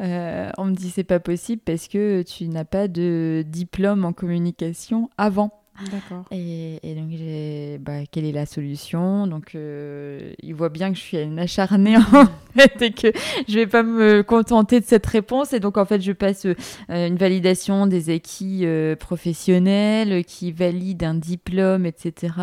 Euh, on me dit c'est pas possible parce que tu n'as pas de diplôme en communication avant. D'accord. Et, donc, j'ai, bah, quelle est la solution? Donc, euh, il voit bien que je suis une acharnée en fait et que je vais pas me contenter de cette réponse. Et donc, en fait, je passe euh, une validation des acquis euh, professionnels qui valide un diplôme, etc.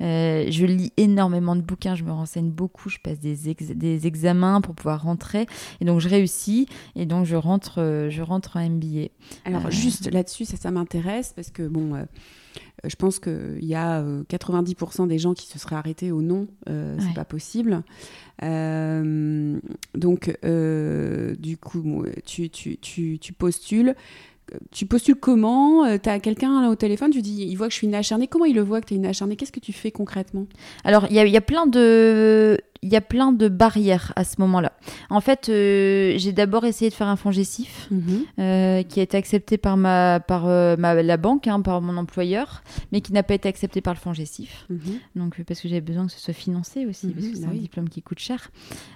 je lis énormément de bouquins, je me renseigne beaucoup, je passe des, des examens pour pouvoir rentrer. Et donc, je réussis et donc, je rentre, je rentre en MBA. Alors, juste là-dessus, ça, ça m'intéresse parce que, bon euh, je pense qu'il y a 90% euh, des gens qui se seraient arrêtés au non, euh, c'est pas possible. donc, du coup, tu, tu, tu, tu postules. Tu postules comment? Tu as quelqu'un au téléphone, tu dis, il voit que je suis une acharnée. Comment il le voit que tu es une acharnée? Qu'est-ce que tu fais concrètement? Alors, il y, y a, plein de il y a plein de barrières à ce moment-là. En fait, euh, j'ai d'abord essayé de faire un fonds gestif mhm. euh, qui a été accepté par, ma, par euh, ma, la banque, hein, par mon employeur, mais qui n'a pas été accepté par le fonds gestif. Mhm. Donc, parce que j'avais besoin que ce soit financé aussi, parce que c'est bah un diplôme qui coûte cher.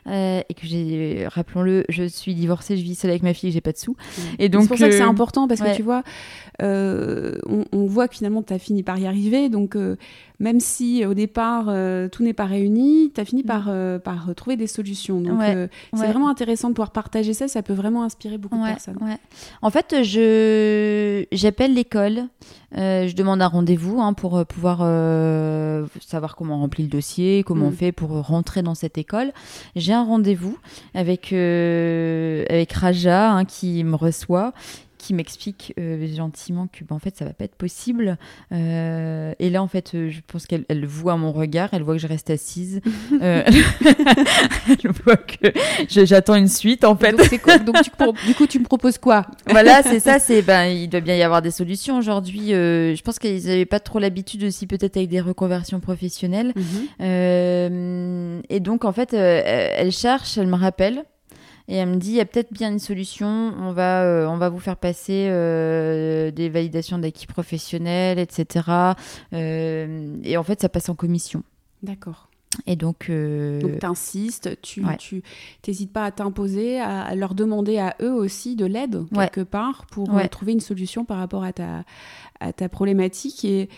et que j'ai, rappelons-le, je suis divorcée, je vis seule avec ma fille, j'ai pas de sous. Et donc, c'est pour ça que c'est important, parce que tu vois, on, on, voit que finalement, tu as fini par y arriver. Donc, même si au départ euh, tout n'est pas réuni, tu as fini par, mm. Euh, par trouver des solutions. Donc euh, c'est vraiment intéressant de pouvoir partager ça, ça peut vraiment inspirer beaucoup de personnes. En fait, je j'appelle l'école, je demande un rendez-vous hein, pour pouvoir savoir comment on remplit le dossier, comment on mm. fait pour rentrer dans cette école. J'ai un rendez-vous avec, avec Raja hein, qui me reçoit qui m'explique gentiment que bah, en fait ça va pas être possible. et là en fait je pense qu'elle voit mon regard, elle voit que je reste assise, elle voit que j'attends une suite en fait. Donc, du coup tu me proposes quoi? Voilà c'est ça, c'est ben il doit bien y avoir des solutions aujourd'hui. je pense qu'ils n'avaient pas trop l'habitude aussi peut-être avec des reconversions professionnelles. Mhm. et donc en fait elle cherche, elle me rappelle. Et elle me dit, il y a peut-être bien une solution, on va, euh, on va vous faire passer euh, des validations d'acquis professionnels, etc. Euh, et en fait, ça passe en commission. D'accord. Et donc... Donc, tu insistes, tu n'hésites pas à t'imposer, à, leur demander à eux aussi de l'aide, quelque part, pour trouver une solution par rapport à ta, à ta problématique. Et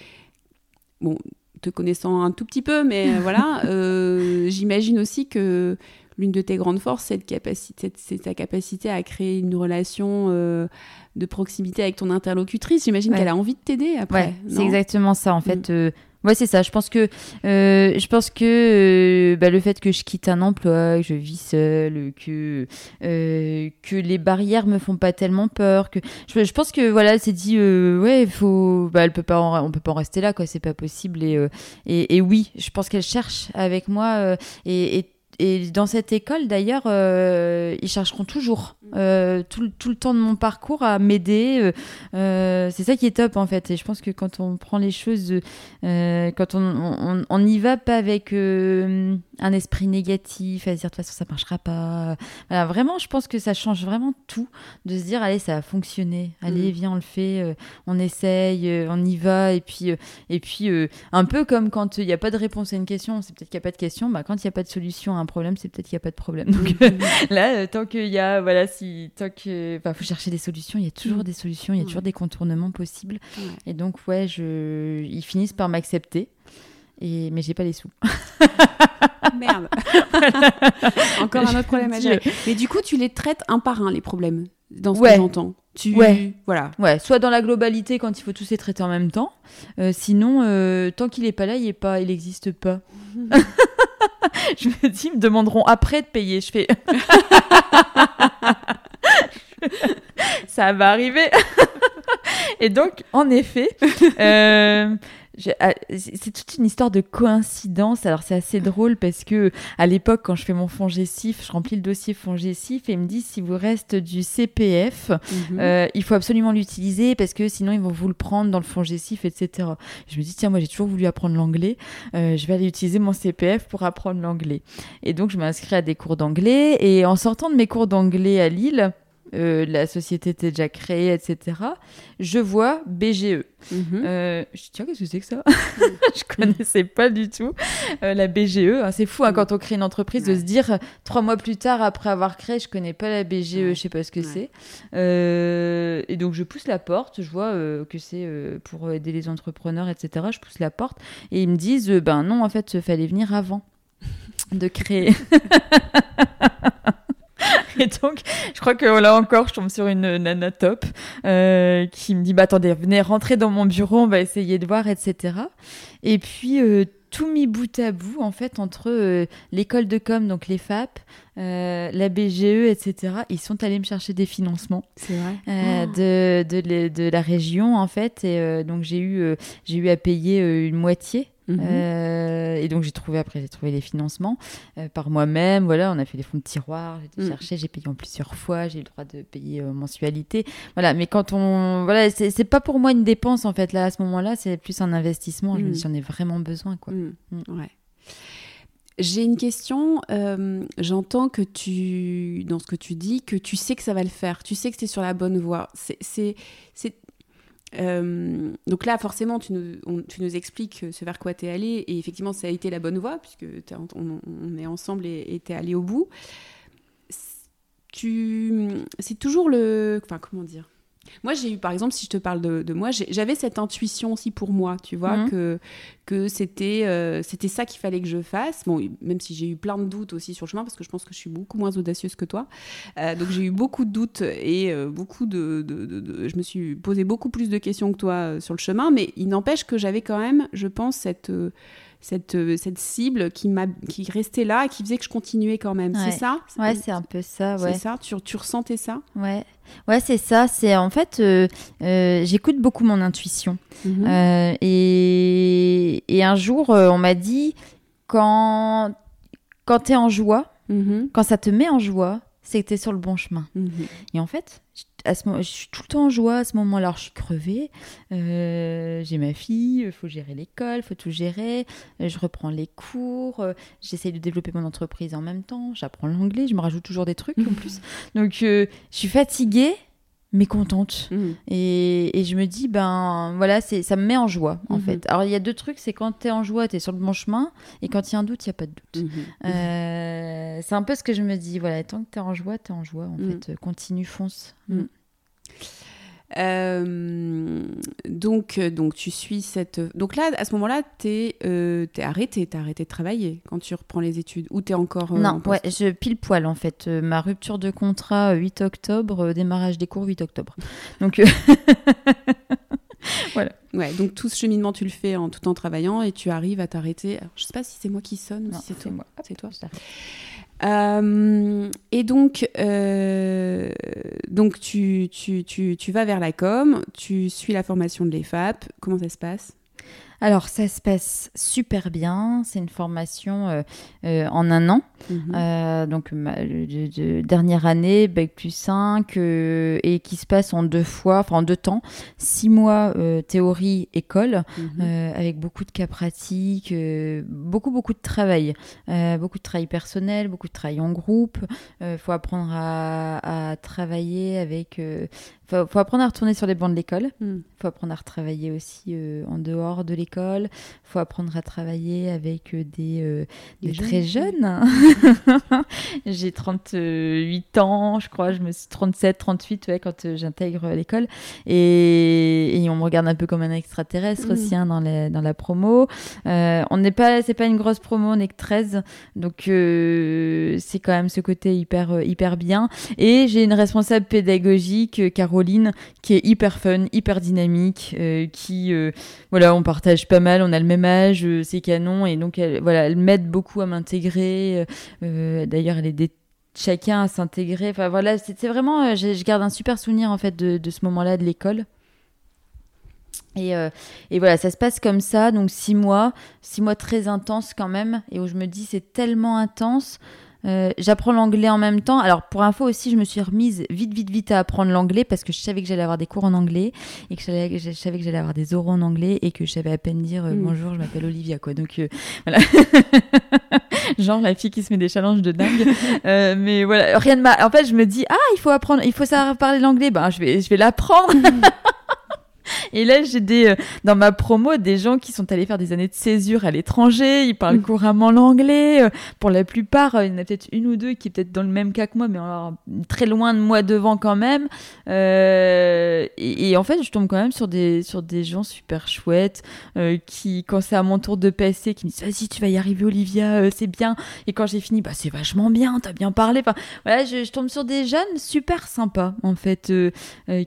bon, te connaissant un tout petit peu, mais voilà, j'imagine aussi que l'une de tes grandes forces, c'est, ta capacité à créer une relation euh, de proximité avec ton interlocutrice. J'imagine qu'elle a envie de t'aider après. Ouais, c'est exactement ça en fait. Mm. Euh, ouais, c'est ça. Je pense que, euh, je pense que bah, le fait que je quitte un emploi, que je vis seule, que que les barrières me font pas tellement peur, que je, pense que voilà, c'est dit, ouais, faut, bah, elle peut pas, on peut pas en rester là, quoi. C'est pas possible. Et, et, et oui, je pense qu'elle cherche avec moi et, et et dans cette école, d'ailleurs, euh, ils chercheront toujours mm. euh, tout, tout, le temps de mon parcours à m'aider. Euh, c'est ça qui est top, en fait. Et je pense que quand on prend les choses, quand on, on, y va pas avec un esprit négatif, à se dire de toute façon ça marchera pas. Voilà, vraiment, je pense que ça change vraiment tout de se dire allez, ça a fonctionné. Allez, mm. viens, on le fait, on essaye, on y va. Et puis, et puis un peu comme quand il n'y a pas de réponse à une question, c'est peut-être qu'il n'y a pas de question. Bah, quand il n'y a pas de solution un problème, c'est peut-être qu'il n'y a pas de problème. Donc mm. là, euh, tant qu'il y a, voilà, si, tant que, bah, faut chercher des solutions, il y a toujours mm. des solutions, il y a toujours des contournements possibles. Et donc, ouais, je, ils finissent par m'accepter. Et, mais j'ai pas les sous. Merde. Encore un autre problème à gérer. Mais du coup, tu les traites un par un, les problèmes, dans ce que j'entends. Tu... Ouais. Voilà. Ouais. Soit dans la globalité, quand il faut tous les traiter en même temps. Euh, sinon, euh, tant qu'il est pas là, il est pas, il n'existe pas. je me dis, ils me demanderont après de payer. Je fais. ça va arriver. Et donc, en effet, euh, c'est toute une histoire de coïncidence. Alors c'est assez drôle parce que à l'époque, quand je fais mon fonds je remplis le dossier fonds et il me dit si vous reste du CPF, mhm. euh, il faut absolument l'utiliser parce que sinon ils vont vous le prendre dans le fonds etc. Je me dis tiens moi j'ai toujours voulu apprendre l'anglais, euh, je vais aller utiliser mon CPF pour apprendre l'anglais. Et donc je m'inscris à des cours d'anglais et en sortant de mes cours d'anglais à Lille, euh, la société était déjà créée, etc. Je vois BGE. Mhm. Euh, je dis, tiens, qu'est-ce que c'est que ça Je connaissais pas du tout euh, la BGE. Ah, c'est fou hein, quand on crée une entreprise de se dire, trois mois plus tard, après avoir créé, je connais pas la BGE, je sais pas ce que c'est. et donc, je pousse la porte, je vois que c'est pour aider les entrepreneurs, etc. Je pousse la porte et ils me disent, ben non, en fait, il fallait venir avant de créer. Et donc, je crois que là encore, je tombe sur une nana top euh, qui me dit bah attendez, venez rentrer dans mon bureau, on va essayer de voir, etc. Et puis euh, tout mis bout à bout, en fait, entre euh, l'école de com, donc les FAP, la BGE, etc. Ils sont allés me chercher des financements vrai. de, de, de, la région, en fait. Et donc, j'ai eu, j'ai eu à payer une moitié Mhm. Euh, et donc j'ai trouvé après j'ai trouvé les financements euh, par moi-même. Voilà, on a fait des fonds de tiroir, j'ai mhm. cherché, j'ai payé en plusieurs fois, j'ai eu le droit de payer euh, mensualité. Voilà, mais quand on voilà, c'est pas pour moi une dépense en fait là à ce moment-là, c'est plus un investissement. Je me mhm. dis j'en ai vraiment besoin quoi. Mm. Ouais. J'ai une question. J'entends que tu, dans ce que tu dis, que tu sais que ça va le faire. Tu sais que c'est sur la bonne voie. C'est euh, donc là, forcément, tu nous, tu expliques ce vers quoi tu es allé, et effectivement, ça a été la bonne voie, puisque on, est ensemble et tu es allé au bout. C'est toujours le. Enfin, comment dire moi, j'ai eu, par exemple, si je te parle de, moi, j'avais cette intuition aussi pour moi, tu vois, mhm. que, que c'était euh, c'était ça qu'il fallait que je fasse. Bon, même si j'ai eu plein de doutes aussi sur le chemin, parce que je pense que je suis beaucoup moins audacieuse que toi. Euh, donc, j'ai eu beaucoup de doutes et euh, beaucoup de, de, de, Je me suis posé beaucoup plus de questions que toi sur le chemin, mais il n'empêche que j'avais quand même, je pense, cette cette, euh, cette cible qui, m'a, qui restait là et qui faisait que je continuais quand même. C'est ça? Ouais, c'est un peu ça. Ouais. C'est ça? Tu, tu ressentais ça? Ouais. Ouais, c'est ça. C'est en fait, euh, euh, j'écoute beaucoup mon intuition. Mhm. et, et, un jour, on m'a dit quand quand tu es en joie, Mhm. quand ça te met en joie, c'est que tu es sur le bon chemin. Mhm. Et en fait, à ce moment, je suis tout le temps en joie à ce moment-là. Alors, je suis crevée. Euh, j'ai ma fille, il faut gérer l'école, il faut tout gérer. Euh, je reprends les cours. euh, J'essaye de développer mon entreprise en même temps. J'apprends l'anglais. Je me rajoute toujours des trucs en plus. Donc, euh, je suis fatiguée, mais contente. Mhm. Et, et je me dis, ben voilà, c'est ça me met en joie, en Mhm. fait. Alors, il y a deux trucs c'est quand tu es en joie, tu es sur le bon chemin. Et quand il y a un doute, il n'y a pas de doute. Mhm. Euh, c'est un peu ce que je me dis. Voilà, tant que tu es en joie, tu es en joie. En fait, continue, fonce. Euh, donc, euh, donc tu suis cette. Donc là, à ce moment-là, t'es euh, t'es arrêté, t'as arrêté de travailler quand tu reprends les études ou t'es encore. euh, non, ouais, je pile poil en fait. Ma rupture de contrat euh, 8 octobre, démarrage des cours 8 octobre. Donc euh, Ouais, donc tout ce cheminement, tu le fais en tout en travaillant et tu arrives à t'arrêter. Je sais pas si c'est moi qui sonne ou si c'est toi. C'est toi. Euh, et donc, euh, donc tu, tu, tu, tu vas vers la com, tu suis la formation de l'EFAP. Comment ça se passe? Alors ça se passe super bien. C'est une formation euh, euh, en un an. Mhm. Euh, donc ma, de- de- dernière année, bac plus 5, euh, et qui se passe en deux fois, enfin en deux temps, six mois théorie école, Mhm. avec beaucoup de cas pratiques, beaucoup beaucoup de travail, beaucoup de travail personnel, beaucoup de travail en groupe. Il faut apprendre à, à travailler avec, faut, faut apprendre à retourner sur les bancs de l'école. Mhm. faut apprendre à retravailler aussi euh, en dehors de l'école. faut apprendre à travailler avec euh, des, euh, Des des jeunes. très jeunes. J'ai 38 ans, je crois, je me suis 37, 38 ouais, quand j'intègre l'école. Et, et on me regarde un peu comme un extraterrestre Mhm. aussi hein, dans, la promo. Euh, on n'est pas, c'est pas une grosse promo, on n'est que 13. Donc c'est quand même ce côté hyper, hyper bien. Et j'ai une responsable pédagogique, euh, Qui est hyper fun, hyper dynamique, euh, qui, euh, voilà, on partage pas mal, on a le même âge, euh, c'est canon, et donc elle, voilà, elle m'aide beaucoup à m'intégrer. D'ailleurs, elle aide chacun à s'intégrer. Enfin voilà, c'est vraiment, je, garde un super souvenir en fait de, ce moment-là de l'école. Et, et voilà, ça se passe comme ça, donc six mois, six mois très intenses quand même, et où je me dis c'est tellement intense. Euh, J'apprends l'anglais en même temps. Alors pour info aussi, je me suis remise vite, vite, vite à apprendre l'anglais parce que je savais que j'allais avoir des cours en anglais et que je savais, que j'allais avoir des oraux en anglais et que je savais à peine dire euh, Mm. bonjour, je m'appelle Olivia quoi. Donc euh, voilà, genre la fille qui se met des challenges de dingue. Euh, mais voilà, rien de mal. En fait, je me dis ah il faut apprendre, il faut savoir parler l'anglais. Ben je vais, je vais l'apprendre. Et là, j'ai des euh, dans ma promo des gens qui sont allés faire des années de césure à l'étranger. Ils parlent Mm. couramment l'anglais. Euh, Pour la plupart, euh, il y en a peut-être une ou deux qui est peut-être dans le même cas que moi, mais alors, très loin de moi devant quand même. Euh, et, et en fait, je tombe quand même sur des sur des gens super chouettes euh, qui, quand c'est à mon tour de passer, qui me disent vas-y, tu vas y arriver, Olivia, euh, c'est bien. Et quand j'ai fini, bah c'est vachement bien, t'as bien parlé. Enfin, voilà, je, je tombe sur des jeunes super sympas en fait,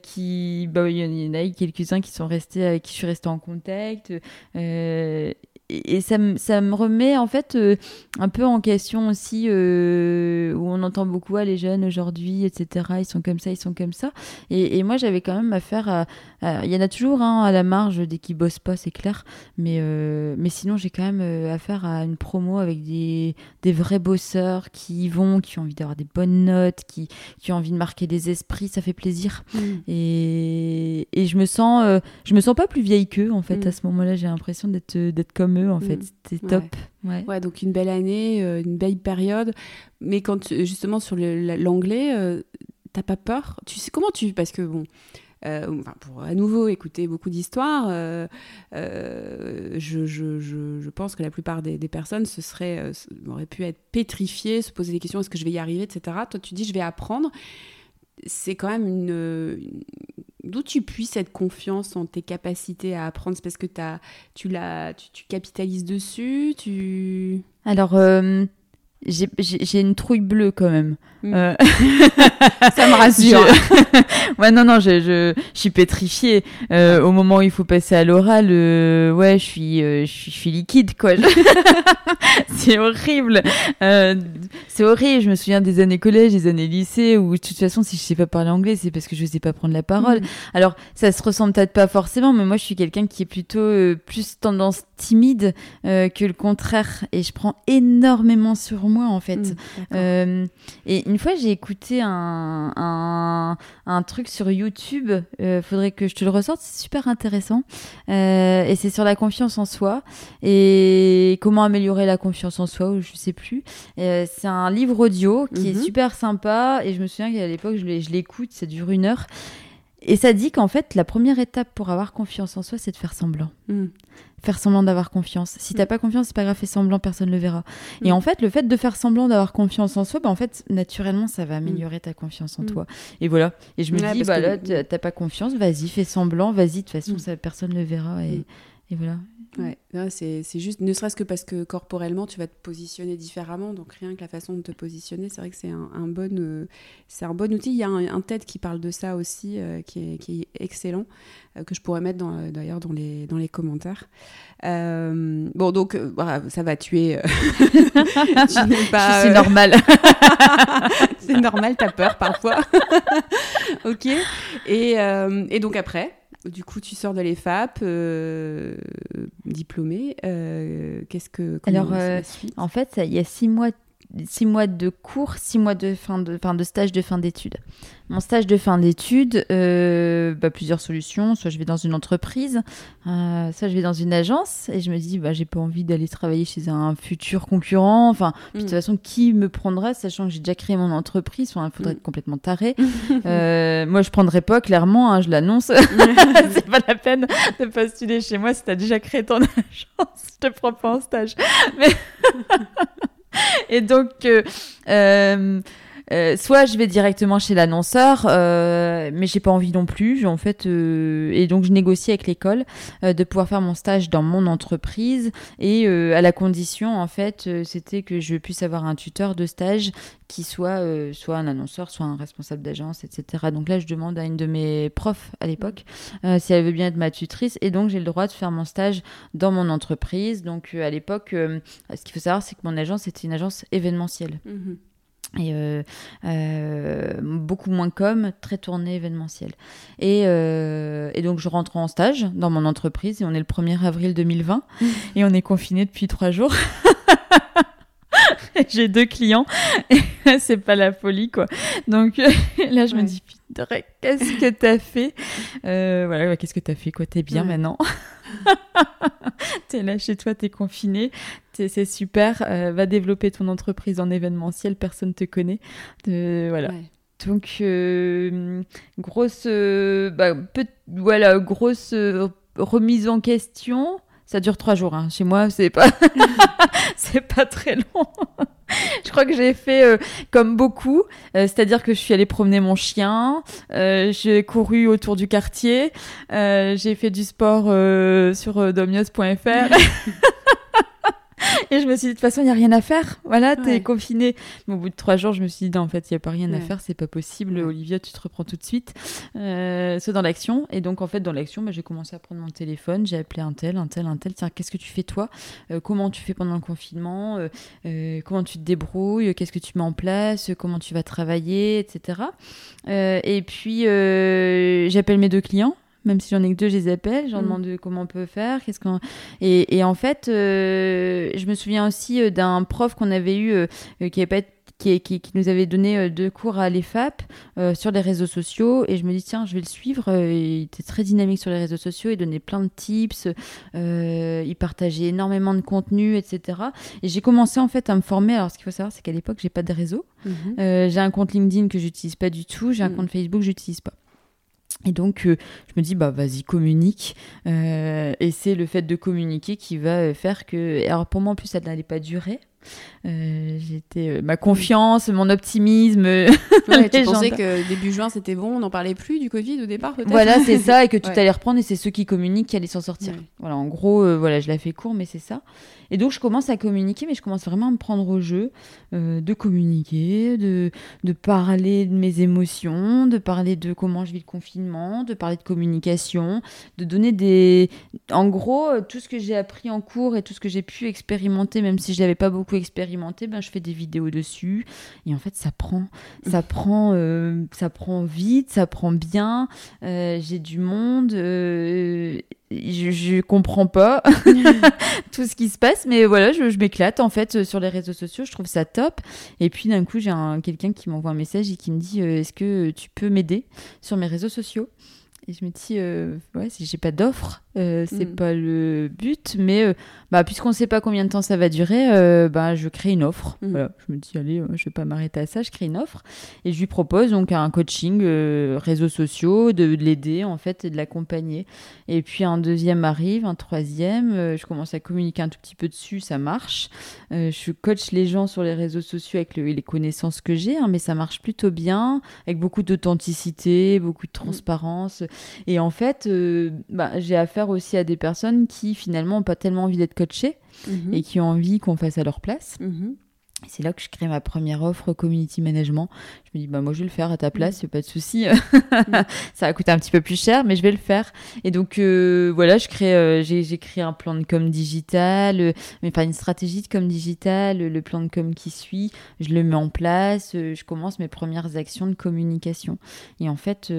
qui, bah, il y en- il y en a quelques-uns qui sont restés, avec qui je suis restée en contact. euh, et ça, me- ça me remet en fait euh, un peu en question aussi euh, où on entend beaucoup ah, les jeunes aujourd'hui etc ils sont comme ça ils sont comme ça et, et moi j'avais quand même affaire à à- il y en a toujours hein, à la marge dès qu'ils bossent pas c'est clair mais euh, mais sinon j'ai quand même affaire à une promo avec des, des vrais bosseurs qui y vont qui ont envie d'avoir des bonnes notes qui, qui ont envie de marquer des esprits ça fait plaisir Mhm. et, et je me sens je me sens pas plus vieille qu'eux en fait Mm. à ce moment-là j'ai l'impression d'être d'être comme eux en fait Mm. c'était top ouais. Ouais, donc une belle année, euh, une belle période. Mais quand tu- justement sur l'anglais, euh, t'as pas peur? Tu sais comment tu parce que bon. euh, enfin, pour à nouveau écouter beaucoup d'histoires, euh, euh, je, je, je, je pense que la plupart des, des personnes se seraient, auraient pu être pétrifiées, se poser des questions est-ce que je vais y arriver, etc. Toi, tu dis je vais apprendre. C'est quand même une, D'où tu puisses cette confiance en tes capacités à apprendre C'est parce que as, tu, tu, tu capitalises dessus tu... Alors, euh, j'ai une trouille bleue quand même. Mm. Euh, ça me rassure. ouais, non, non, je, je, je suis pétrifiée. Euh, au moment où il faut passer à l'oral, euh, ouais, je suis, je suis, je, suis, liquide, quoi. c'est horrible. c'est horrible. Je me souviens des années collège, des années lycée, où de toute façon, si je sais pas parler anglais, c'est parce que je sais pas prendre la parole. Mm. Alors, ça se ressemble peut-être pas forcément, mais moi, je suis quelqu'un qui est plutôt plus tendance timide que le contraire. Et je prends énormément sur moi, en fait. Mm, et une fois, j'ai écouté un, un, truc sur YouTube. Euh, faudrait que je te le ressorte. C'est super intéressant. Euh, et c'est sur la confiance en soi et comment améliorer la confiance en soi, ou je sais plus. Euh, c'est un livre audio qui est mhm. super sympa. Et je me souviens qu'à l'époque, je l'écoute. Ça dure une heure. Et ça dit qu'en fait, la première étape pour avoir confiance en soi, c'est de faire semblant. Mm. Faire semblant d'avoir confiance. Si t'as mm. pas confiance, c'est pas grave, fais semblant, personne ne le verra. Et mm. en fait, le fait de faire semblant d'avoir confiance en soi, bah, en fait, naturellement, ça va améliorer ta confiance en toi. Et voilà. Et je me dis, bah là, t'as pas confiance, vas-y, fais semblant, vas-y, de toute façon, ça, personne ne le verra. Et, et voilà. Ouais, c'est juste, ne serait-ce que parce que corporellement, tu vas te positionner différemment. Donc, rien que la façon de te positionner, c'est vrai que c'est un, bon, euh, c'est un bon outil. Il y a un, TED qui parle de ça aussi, euh, qui, est, qui, est, excellent, euh, que je pourrais mettre d'ailleurs dans, les, dans les commentaires. bon, donc, ça va tuer. C'est normal. c'est normal, t'as peur parfois. ok. Et, et donc, après du coup, tu sors de l'EFAP, euh, diplômée. Euh, qu'est-ce que Alors, euh, en fait, il y a six mois six mois de cours, six mois de fin de, fin de stage de fin d'études. Mon stage de fin d'études, euh, bah, plusieurs solutions. Soit je vais dans une entreprise, euh, soit je vais dans une agence et je me dis, bah, j'ai pas envie d'aller travailler chez un futur concurrent. Enfin, de toute mm. façon, qui me prendra, sachant que j'ai déjà créé mon entreprise? Il faudrait mm. être complètement taré. euh, moi, je prendrais pas, clairement, hein, je l'annonce. c'est pas la peine de postuler chez moi si tu as déjà créé ton agence. Je te prends pas en stage. Mais et donc, euh, euh, euh, soit je vais directement chez l'annonceur, euh, mais j'ai pas envie non plus. En fait, euh, et donc je négocie avec l'école de pouvoir faire mon stage dans mon entreprise et à la condition, en fait, c'était que je puisse avoir un tuteur de stage qui soit soit un annonceur, soit un responsable d'agence, etc. Donc là, je demande à une de mes profs à l'époque si elle veut bien être ma tutrice, et donc j'ai le droit de faire mon stage dans mon entreprise. Donc à l'époque, ce qu'il faut savoir, c'est que mon agence était une agence événementielle. Mmh et euh, euh, beaucoup moins comme, très tourné événementiel. Et, euh, et, donc je rentre en stage dans mon entreprise et on est le 1er avril 2020 et on est confiné depuis trois jours. J'ai deux clients c'est pas la folie quoi. Donc là je me dis qu'est-ce que t'as fait? Voilà, qu'est-ce que t'as fait quoi? T'es bien maintenant? T'es là chez toi, t'es confiné, c'est super. Euh, va développer ton entreprise en événementiel, personne te connaît. voilà. Donc euh, grosse, euh, bah, voilà, grosse remise en question. Ça dure trois jours. Hein. Chez moi, c'est pas, c'est pas très long. je crois que j'ai fait euh, comme beaucoup, euh, c'est-à-dire que je suis allée promener mon chien, euh, j'ai couru autour du quartier, j'ai fait du sport sur domios.fr. Et je me suis dit, de toute façon, il n'y a rien à faire. Voilà, tu es confiné. au bout de trois jours, je me suis dit, non, en fait, il n'y a pas rien à faire, c'est pas possible. Olivia, tu te reprends tout de suite. Euh, c'est dans l'action. Et donc, en fait, dans l'action, bah, j'ai commencé à prendre mon téléphone, j'ai appelé un tel, un tel, un tel. Tiens, qu'est-ce que tu fais toi? Euh, Comment tu fais pendant le confinement? Euh, Comment tu te débrouilles? Qu'est-ce que tu mets en place? Comment tu vas travailler? Etc. et puis, j'appelle mes deux clients même si j'en ai que deux, je les appelle, j'en mm. demande comment on peut faire, qu'est-ce qu'on et, et, en fait, euh, je me souviens aussi euh, d'un prof qu'on avait eu euh, qui avait pas qui, qui, qui, nous avait donné deux cours à l'EFAP sur les réseaux sociaux et je me dis tiens je vais le suivre il était très dynamique sur les réseaux sociaux il donnait plein de tips il partageait énormément de contenu etc et j'ai commencé en fait à me former alors ce qu'il faut savoir c'est qu'à l'époque j'ai pas de réseau mm-hmm. j'ai un compte LinkedIn que j'utilise pas du tout j'ai un mm. compte Facebook que j'utilise pas et donc, euh, je me dis, bah vas-y, communique. Euh, et c'est le fait de communiquer qui va euh, faire que. Alors, pour moi, en plus, ça n'allait pas durer. J'étais ma confiance, mon optimisme. Ouais, tu pensais que début juin c'était bon, on n'en parlait plus du Covid au départ peut-être. Voilà, c'est ça, et que tout allait reprendre, et c'est ceux qui communiquent qui allaient s'en sortir. Voilà, en gros, voilà, je la fais court, mais c'est ça. Et donc je commence à communiquer, mais je commence vraiment à me prendre au jeu de communiquer, de, de parler de mes émotions, de parler de comment je vis le confinement, de parler de communication, de donner des... En gros, tout ce que j'ai appris en cours et tout ce que j'ai pu expérimenter, même si je l'avais pas beaucoup expérimenté, ben, je fais des vidéos dessus. Et en fait, ça prend, ça prend, euh, ça prend vite, ça prend bien. Euh, j'ai du monde. Euh, je, je, comprends pas tout ce qui se passe, mais voilà, je, je m'éclate en fait sur les réseaux sociaux. Je trouve ça top. Et puis d'un coup, j'ai quelqu'un qui m'envoie un message et qui me dit Est-ce que tu peux m'aider sur mes réseaux sociaux? Et je me dis, euh, ouais, si j'ai pas d'offre, euh, c'est mm. pas le but, mais euh, bah, puisqu'on sait pas combien de temps ça va durer, bah, je crée une offre. Mm. Voilà, je me dis, allez, je vais pas m'arrêter à ça, je crée une offre. Et je lui propose donc un coaching réseaux sociaux, de, l'aider en fait et de l'accompagner. Et puis un deuxième arrive, un troisième, je commence à communiquer un tout petit peu dessus, ça marche. je coach les gens sur les réseaux sociaux avec les connaissances que j'ai, hein, mais ça marche plutôt bien, avec beaucoup d'authenticité, beaucoup de mm. transparence. Et en fait, euh, bah, j'ai affaire aussi à des personnes qui finalement n'ont pas tellement envie d'être coachées mhm. et qui ont envie qu'on fasse à leur place. Mhm. C'est là que je crée ma première offre community management. Je me dis, bah, moi, je vais le faire à ta place, mmh. pas de souci. ça va coûter un petit peu plus cher, mais je vais le faire. Et donc, euh, voilà, je crée, euh, j'ai, créé un plan de com digital, euh, mais pas une stratégie de com digital, le plan de com qui suit, je le mets en place, je commence mes premières actions de communication. Et en fait,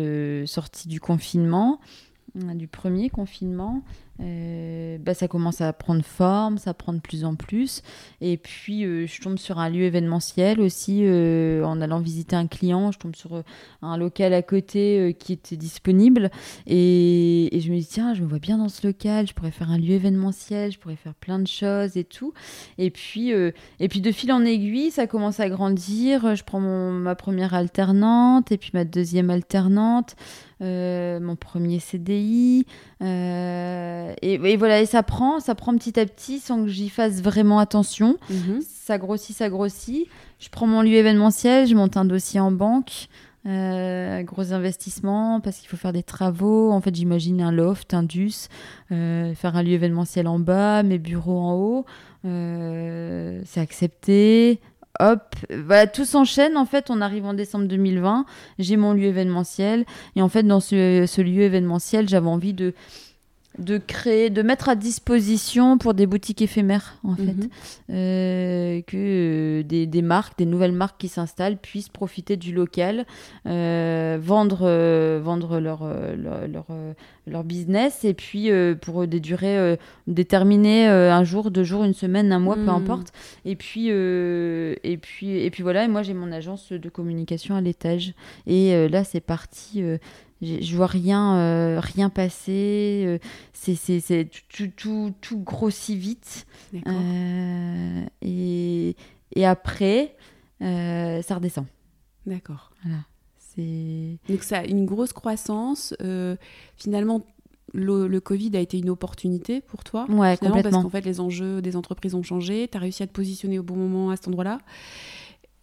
sortie du confinement, du premier confinement, euh, bah, ça commence à prendre forme, ça prend de plus en plus. Et puis, euh, je tombe sur un lieu événementiel aussi. Euh, en allant visiter un client, je tombe sur un local à côté qui était disponible. Et, je me dis, tiens, je me vois bien dans ce local, je pourrais faire un lieu événementiel, je pourrais faire plein de choses et tout. Et puis, et puis de fil en aiguille, ça commence à grandir. Je prends ma première alternante et puis ma deuxième alternante. mon premier CDI. Euh, et, voilà, et ça prend, ça prend petit à petit sans que j'y fasse vraiment attention. Mhm. Ça grossit, ça grossit. Je prends mon lieu événementiel, je monte un dossier en banque. Euh, gros investissement parce qu'il faut faire des travaux. En fait, j'imagine un loft, un DUS, euh, faire un lieu événementiel en bas, mes bureaux en haut. c'est accepté. Hop, voilà, tout s'enchaîne. En fait, on arrive en décembre 2020. J'ai mon lieu événementiel. Et en fait, dans ce lieu événementiel, j'avais envie de de créer, de mettre à disposition pour des boutiques éphémères, en fait, mhm. euh, que euh, des, marques, des nouvelles marques qui s'installent puissent profiter du local, euh, vendre, vendre leur, leur, leur, business, et puis pour des durées déterminées, un jour, deux jours, une semaine, un mois, peu mhm. importe. Et puis, et puis, et puis voilà, et moi j'ai mon agence de communication à l'étage, et là c'est parti je vois rien, euh, rien passer. Euh, c'est tout, tout, tout, grossit vite. Euh, et, et, après, ça redescend. D'accord. Voilà. Donc ça, une grosse croissance. finalement, le, le, Covid a été une opportunité pour toi. Ouais, complètement. Parce qu'en fait, les enjeux des entreprises ont changé. Tu as réussi à te positionner au bon moment à cet endroit-là.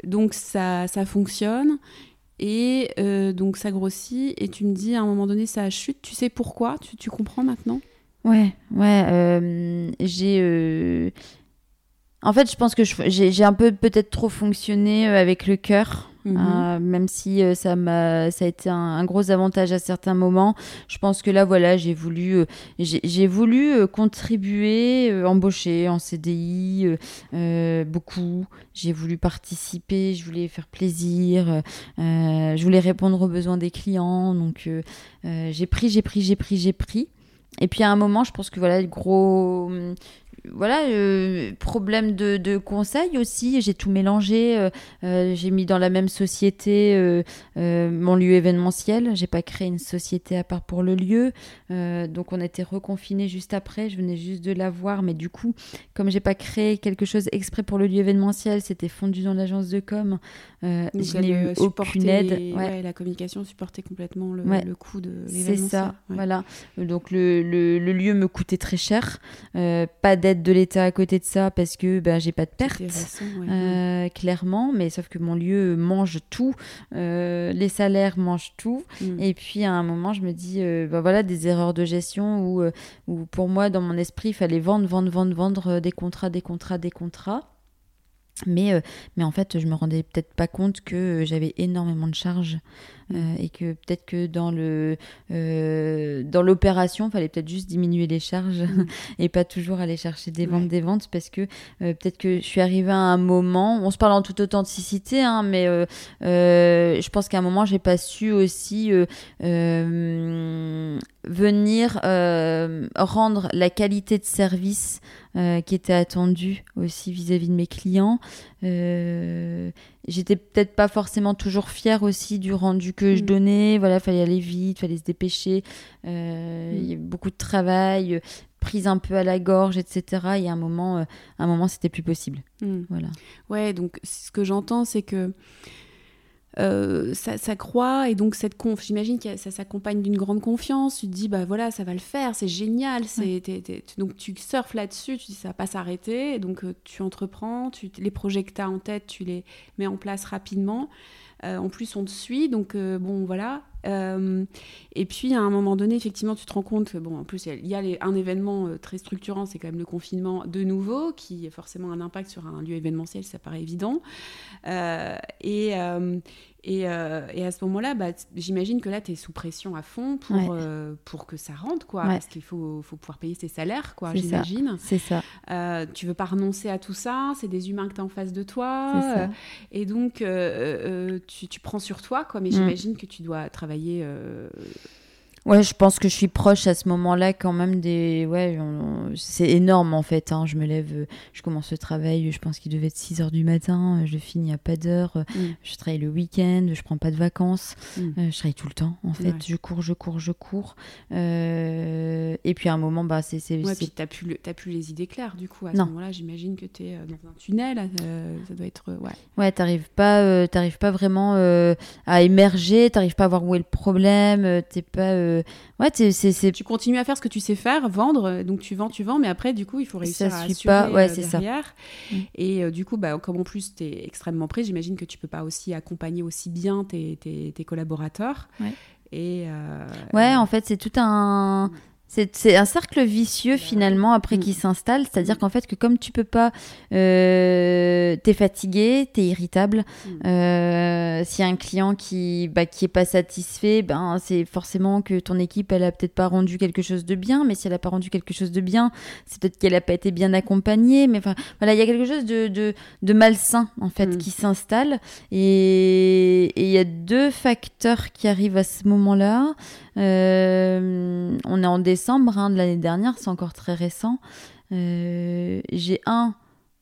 Donc ça, ça fonctionne. Et euh, donc ça grossit et tu me dis à un moment donné ça chute. Tu sais pourquoi? Tu, tu, comprends maintenant? Ouais, ouais. Euh, j'ai. Euh, en fait, je pense que j'ai un peu peut-être trop fonctionné avec le cœur. Mhm. Euh, même si euh, ça m'a ça a été un, gros avantage à certains moments je pense que là voilà j'ai voulu euh, j'ai voulu contribuer embaucher en CDI beaucoup. J'ai voulu participer je voulais faire plaisir je voulais répondre aux besoins des clients. Donc j'ai pris j'ai pris j'ai pris j'ai pris. Et puis à un moment, je pense que voilà, gros, voilà, euh, problème de, de, conseil aussi. J'ai tout mélangé. Euh, euh, j'ai mis dans la même société mon lieu événementiel. J'ai pas créé une société à part pour le lieu. donc on a été reconfinés juste après. Je venais juste de la voir, mais du coup, comme j'ai pas créé quelque chose exprès pour le lieu événementiel, c'était fondu dans l'agence de com. je n'ai eu aucune aide. Ouais. la communication supportait complètement le, le coût de l'événementiel. C'est ça. Voilà. Donc le, le, le, lieu me coûtait très cher. pas d'aide de l'État à côté de ça parce que ben, j'ai pas de perte, ouais. euh, clairement. Mais sauf que mon lieu mange tout, euh, les salaires mangent tout. Mm. Et puis à un moment, je me dis, euh, ben voilà, des erreurs de gestion où, où pour moi, dans mon esprit, il fallait vendre, vendre, vendre, vendre des contrats, des contrats, des contrats. Mais, mais en fait, je me rendais peut-être pas compte que j'avais énormément de charges euh, et que peut-être que dans le euh, dans l'opération, il fallait peut-être juste diminuer les charges Mm. et pas toujours aller chercher des ventes, Ouais. des ventes, parce que euh, peut-être que je suis arrivée à un moment, on se parle en toute authenticité, hein, mais euh, je pense qu'à un moment, j'ai pas su aussi venir rendre la qualité de service qui était attendue aussi vis-à-vis de mes clients. J'étais peut-être pas forcément toujours fière aussi du rendu que je Mm. donnais. Voilà, fallait aller vite, fallait se dépêcher. Euh, Mm. Il y a beaucoup de travail, euh, prise un peu à la gorge, etc. Et à un moment, euh, à un moment, c'était plus possible. Mm. Voilà. Ouais, donc ce que j'entends, c'est que euh, ça, ça croît et donc cette conf, j'imagine que ça s'accompagne d'une grande confiance. Tu te dis, bah voilà, ça va le faire, c'est génial. C'est, t'es- t'es- donc tu surfes là-dessus, tu dis, ça va pas s'arrêter. Et donc euh, tu entreprends, tu, les projets que tu as en tête, tu les mets en place rapidement. Euh, en plus, on te suit, donc euh, bon, voilà. Euh, et puis, à un moment donné, effectivement, tu te rends compte que, bon, en plus, il y a, les- un événement euh, très structurant, c'est quand même le confinement de nouveau, qui a forcément un impact sur un lieu événementiel, ça paraît évident. Euh, et, euh, et, et à ce moment-là, bah, j'imagine que là, tu es sous pression à fond pour, Ouais. pour que ça rentre, quoi. Ouais. Parce qu'il faut, faut pouvoir payer ses salaires, quoi, ça. j'imagine. C'est ça. Euh, tu veux pas renoncer à tout ça, c'est des humains que tu as en face de toi. Ça. et donc, tu, tu prends sur toi, quoi. Mais Mm. j'imagine que tu dois travailler. Euh, Ouais, je pense que je suis proche à ce moment-là quand même des... Ouais, on- c'est énorme en fait. hein. Je me lève, euh, je commence le travail, je pense qu'il devait être 6 heures du matin, euh, je finis à pas d'heure, euh, Mm. je travaille le week-end, je prends pas de vacances, Mm. euh, je travaille tout le temps en fait. Ouais. Je cours, je cours, je cours. Euh, Et puis à un moment, bah, c'est... c'est- Ouais, puis t'as plus, le- t'as plus les idées claires, du coup. À Non. ce moment-là, j'imagine que tu es dans un tunnel. euh, ça doit être. euh, ouais. Ouais, t'arrives pas, euh, t'arrives pas vraiment euh, à émerger, t'arrives pas à voir où est le problème, euh, t'es pas... euh, Ouais, c'est... c'est- Tu continues à faire ce que tu sais faire, vendre. euh, Donc, tu vends, tu vends. Mais après, du coup, il faut réussir Ça à suit pas, ouais, euh, c'est ça. derrière. Mm. Et euh, du coup, bah, comme en plus, tu es extrêmement près, j'imagine que tu peux pas aussi accompagner aussi bien tes, tes- tes collaborateurs. Ouais. Et. euh, Ouais, en fait, c'est tout un. C'est un cercle vicieux finalement après Mm. qui s'installe, c'est-à-dire qu'en fait que comme tu peux pas, euh, t'es fatigué, t'es irritable. Mm. Euh, S'il y a un client qui bah, qui est pas satisfait, ben c'est forcément que ton équipe elle a peut-être pas rendu quelque chose de bien, mais si elle a pas rendu quelque chose de bien, c'est peut-être qu'elle a pas été bien accompagnée. Mais enfin voilà, il y a quelque chose de de, de malsain en fait Mm. qui s'installe et il y a deux facteurs qui arrivent à ce moment-là. Euh, on est en décembre hein, de l'année dernière, c'est encore très récent. Euh, J'ai un,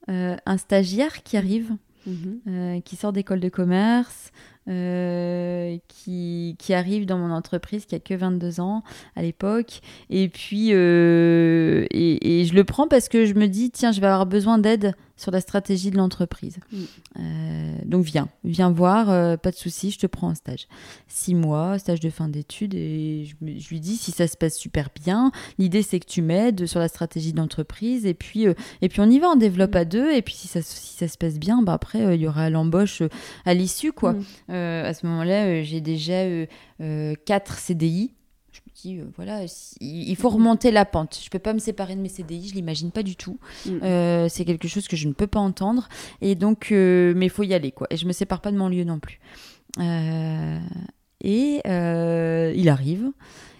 euh, un stagiaire qui arrive, Mhm. qui sort d'école de commerce, euh, qui, qui arrive dans mon entreprise, qui a que 22 ans à l'époque. Et puis, euh, et, et je le prends parce que je me dis, tiens, je vais avoir besoin d'aide sur la stratégie de l'entreprise. Mm. Euh, donc viens, viens voir, euh, pas de souci, je te prends en stage. Six mois, stage de fin d'études, et je, lui dis si ça se passe super bien, l'idée c'est que tu m'aides sur la stratégie de l'entreprise, et puis euh, et puis on y va, on développe Mm. à deux, et puis si ça si ça se passe bien, bah après il y aura l'embauche à l'issue quoi. Mm. À ce moment-là, j'ai déjà quatre CDI. Euh, voilà, si- il faut remonter la pente. Je peux pas me séparer de mes CDI, je l'imagine pas du tout. Mm. Euh, c'est quelque chose que je ne peux pas entendre. Et donc, euh, mais il faut y aller, quoi. Et je me sépare pas de mon lieu non plus. Et il arrive.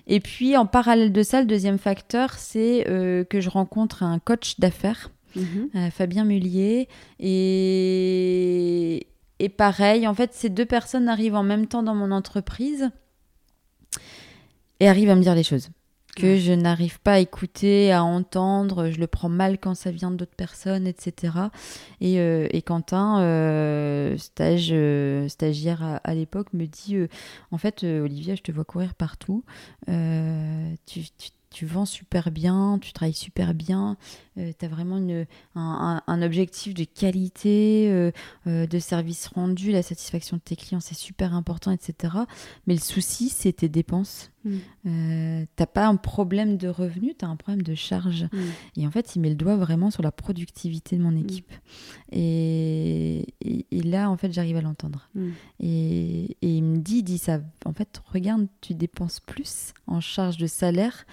Et puis, en parallèle de ça, le deuxième facteur, c'est que je rencontre un coach d'affaires Mhm. euh, Fabien Mullier. Et, et pareil, en fait, ces deux personnes arrivent en même temps dans mon entreprise et arrivent à me dire les choses que je n'arrive pas à écouter, à entendre, je le prends mal quand ça vient d'autres personnes, etc. Et, euh, et Quentin, euh, stage, euh, stagiaire à, à l'époque, me dit, en fait, Olivia, je te vois courir partout, tu, tu- tu vends super bien, tu travailles super bien, tu as vraiment une, un, un- un objectif de qualité, de service rendu, la satisfaction de tes clients, c'est super important, etc. Mais le souci, c'est tes dépenses. Mm. t'as pas un problème de revenu, tu as un problème de charge. Mm. Et en fait, il met le doigt vraiment sur la productivité de mon équipe. Et, et, là, en fait, j'arrive à l'entendre. Et, et, il me dit, il dit ça, en fait, regarde, tu dépenses plus en charge de salaire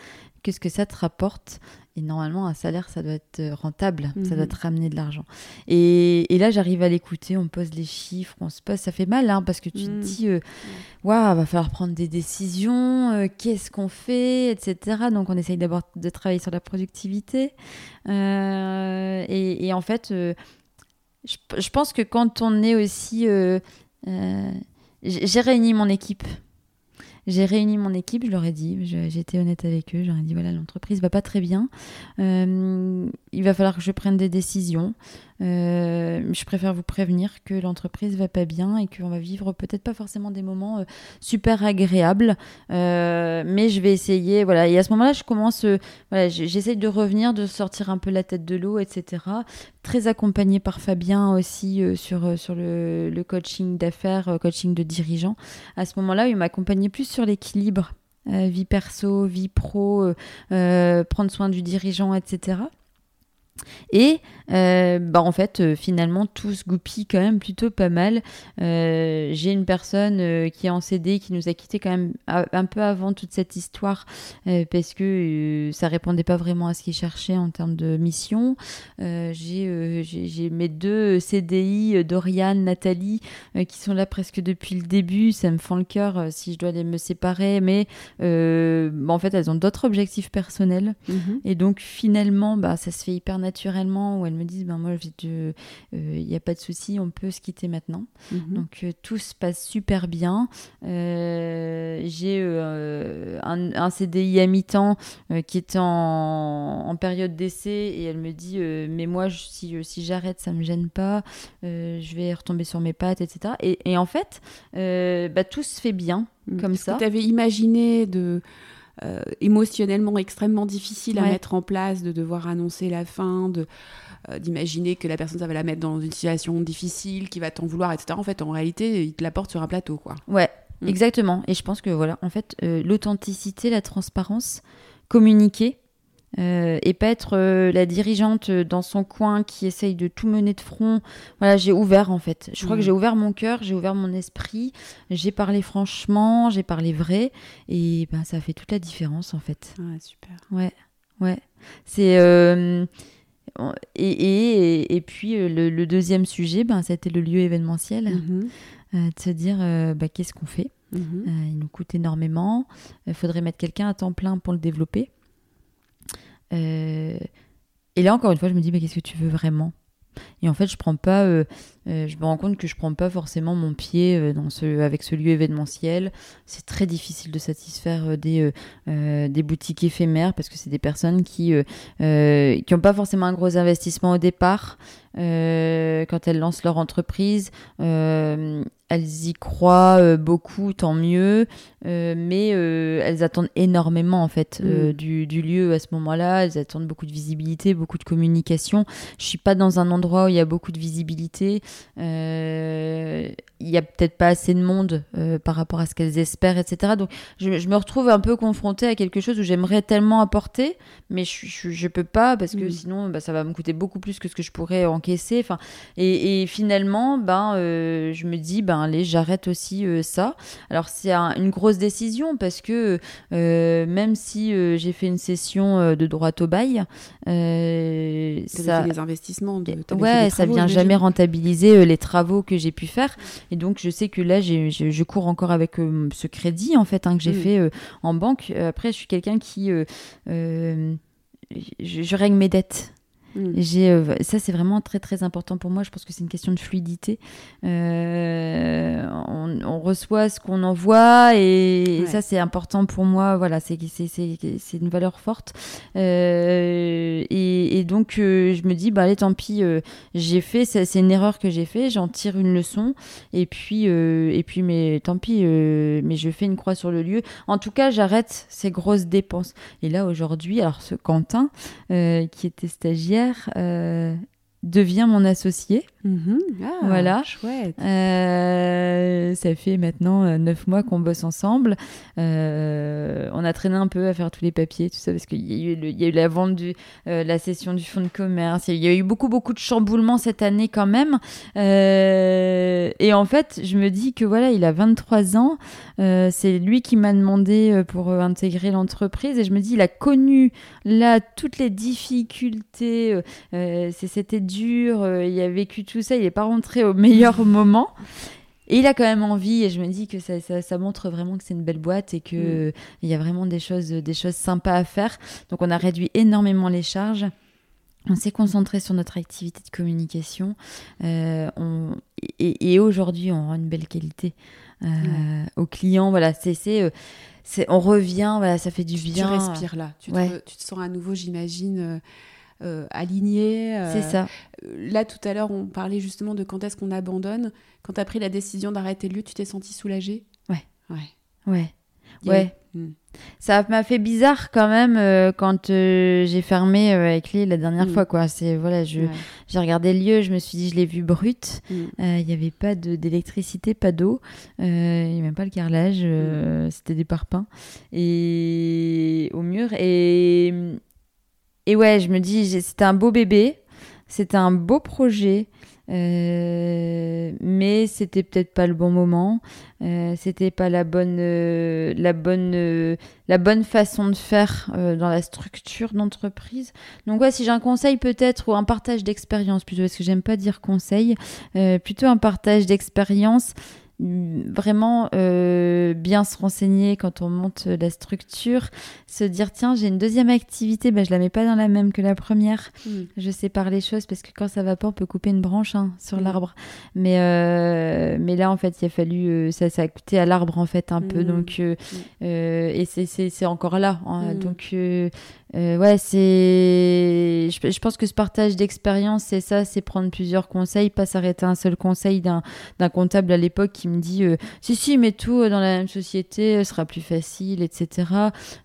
que ce que ça te rapporte et normalement, un salaire, ça doit être euh, rentable, ça doit mhm. te ramener de l'argent. Et, là, j'arrive à l'écouter, on pose les chiffres, on se pose, ça fait mal, hein, parce que tu te mhm. dis, euh, waouh, va falloir prendre des décisions, euh, qu'est-ce qu'on fait, etc. Donc, on essaye d'abord de travailler sur la productivité. Et, en fait, je, je, pense que quand on est aussi... j'ai réuni mon équipe j'ai réuni mon équipe, je leur ai dit, été honnête avec eux, j'aurais dit voilà, l'entreprise va pas très bien, euh, il va falloir que je prenne des décisions. Euh, je préfère vous prévenir que l'entreprise va pas bien et qu'on va vivre peut-être pas forcément des moments euh, super agréables, euh, mais je vais essayer. Voilà. Et à ce moment-là, je commence, voilà, j'essaye de revenir, de sortir un peu la tête de l'eau, etc. Très accompagnée par Fabien aussi sur, sur le, le coaching d'affaires, coaching de dirigeants. À ce moment-là, il m'accompagnait plus sur l'équilibre. vie perso, vie pro, prendre soin du dirigeant, etc. Et euh, bah en fait, euh, finalement, tout se goupille quand même plutôt pas mal. Euh, j'ai une personne qui est en CD qui nous a quitté quand même un peu avant toute cette histoire parce que ça répondait pas vraiment à ce qu'il cherchait en termes de mission. j'ai mes deux CDI, Dorian, Nathalie, qui sont là presque depuis le début. Ça me fend le cœur si je dois les me séparer, mais bah, en fait, elles ont d'autres objectifs personnels. Mm-hmm. Et donc, finalement, bah, ça se fait hyper naturellement où elles me disent ben moi il n'y euh, a pas de souci on peut se quitter maintenant mhm. donc euh, tout se passe super bien euh, j'ai un, un, CDI à mi-temps qui est en, en période d'essai et elle me dit mais moi si, si j'arrête ça me gêne pas je vais retomber sur mes pattes etc et, et en fait bah, tout se fait bien mm. comme ça tu avais imaginé de euh, émotionnellement extrêmement difficile à mettre en place, de devoir annoncer la fin, de euh, d'imaginer que la personne ça va la mettre dans une situation difficile, qui va t'en vouloir, etc. En fait, en réalité, il te la porte sur un plateau, quoi. Ouais, mm. exactement. Et je pense que voilà, en fait, euh, l'authenticité, la transparence, communiquer, euh, et pas être euh, la dirigeante dans son coin qui essaye de tout mener de front. Voilà, j'ai ouvert en fait. Je crois que j'ai ouvert mon cœur, j'ai ouvert mon esprit, j'ai parlé franchement, j'ai parlé vrai, et ben ça fait toute la différence en fait. Ouais, super. Ouais, ouais. C'est euh, et, et, et, puis le, deuxième sujet, ben c'était le lieu événementiel, mm-hmm. de se dire bah, qu'est-ce qu'on fait? Mm-hmm. il nous coûte énormément. Il faudrait mettre quelqu'un à temps plein pour le développer. Euh, et là, encore une fois, je me dis, mais qu'est-ce que tu veux vraiment? Et en fait, je prends pas, euh, euh, je me rends compte que je prends pas forcément mon pied dans ce, avec ce lieu événementiel. C'est très difficile de satisfaire des, des boutiques éphémères parce que c'est des personnes qui qui n'ont pas forcément un gros investissement au départ. quand elles lancent leur entreprise, elles y croient euh, beaucoup, tant mieux, euh, mais euh, elles attendent énormément en fait mm. du, du, lieu à ce moment-là. Elles attendent beaucoup de visibilité, beaucoup de communication. Je suis pas dans un endroit où il y a beaucoup de visibilité. Il y a peut-être pas assez de monde par rapport à ce qu'elles espèrent, etc. Donc je, je, me retrouve un peu confrontée à quelque chose où j'aimerais tellement apporter, mais je, je, je, peux pas parce que mm. sinon bah, ça va me coûter beaucoup plus que ce que je pourrais encaisser. Enfin, et, et finalement, ben, je me dis, ben allez, j'arrête aussi euh, ça. Alors c'est une grosse décision parce que euh, même si euh, j'ai fait une session de droit au bail, ça les investissements, de, ouais, ça vient jamais rentabiliser les travaux que j'ai pu faire. Et donc je sais que là, je cours encore avec ce crédit en fait hein, que j'ai mm. fait en banque. Après, je suis quelqu'un qui je, je règle mes dettes. Mm. J'ai, euh, ça, c'est vraiment très très important pour moi. Je pense que c'est une question de fluidité. Euh, on, reçoit ce qu'on envoie et, ça, c'est important pour moi. Voilà, c'est, c'est, c'est, c'est une valeur forte. Euh, et, et, donc, je me dis, bah allez, tant pis, j'ai fait, c'est, c'est une erreur que j'ai fait, j'en tire une leçon. Et puis, et puis mais tant pis, mais je fais une croix sur le lieu. En tout cas, j'arrête ces grosses dépenses. Et là, aujourd'hui, alors ce Quentin, qui était stagiaire, euh, devient mon associé. Mhm. Ah, voilà. Chouette. Euh, ça fait maintenant euh, neuf mois qu'on bosse ensemble. Euh, on a traîné un peu à faire tous les papiers, tout ça, parce qu'il y, y a eu la vente du, euh, la session du fonds de commerce. Il y a eu beaucoup, beaucoup de chamboulements cette année quand même. Et en fait, je me dis que voilà, il a 23 ans. C'est lui qui m'a demandé pour intégrer l'entreprise. Et je me dis, il a connu là toutes les difficultés. C'était dur. il a vécu tout ça. Il n'est pas rentré au meilleur moment. Et il a quand même envie, et je me dis que ça, ça- ça montre vraiment que c'est une belle boîte et qu'il il y a vraiment des choses, des choses sympas à faire. Donc on a réduit énormément les charges. On s'est concentré sur notre activité de communication. Euh, on- et, et aujourd'hui, on rend une belle qualité euh, aux clients. Voilà, c'est, c'est, euh, c'est- on revient, voilà, ça fait du Tu, tu bien. respires là. Tu, Ouais. te, tu te sens à nouveau, j'imagine, euh, euh, aligné. euh, C'est ça. euh, Là, tout à l'heure, on parlait justement de quand est-ce qu'on abandonne. Quand tu as pris la décision d'arrêter le lieu, tu t'es senti soulagée? Ouais. Ouais. Ouais. Ouais. Hmm. Ça m'a fait bizarre quand même euh, quand euh, j'ai fermé euh, avec lui la dernière Mm. fois quoi. C'est voilà, je Ouais. j'ai regardé le lieu, je me suis dit je l'ai vu brut. Hmm. Il n'y avait pas de- d'électricité, pas d'eau, il n'y avait même pas le carrelage, c'était des parpaings et au mur et et ouais, je me dis c'était un beau bébé, c'était un beau projet. euh, mais c'était peut-être pas le bon moment, euh, c'était pas la bonne, euh, la bonne, la bonne façon de faire dans la structure d'entreprise. Donc ouais, si j'ai un conseil peut-être ou un partage d'expérience plutôt, parce que j'aime pas dire conseil, plutôt un partage d'expérience. Mm, Vraiment euh, bien se renseigner quand on monte la structure, se dire tiens j'ai une deuxième activité, ben, je la mets pas dans la même que la première. Hmm. Je sépare les choses parce que quand ça va pas, on peut couper une branche hein, sur Mm. l'arbre. Mais, euh, mais là, en fait, il a fallu. euh, ça, ça a coûté à l'arbre, en fait, un peu. Mm. Donc, et c'est- encore là. hein. Mm. Donc, euh, euh, ouais, c'est. Je, je pense que ce partage d'expérience, c'est ça c'est prendre plusieurs conseils, pas s'arrêter à un seul conseil d'un comptable à l'époque qui me dit euh, si, si, mais tout dans la même société euh, sera plus facile, etc.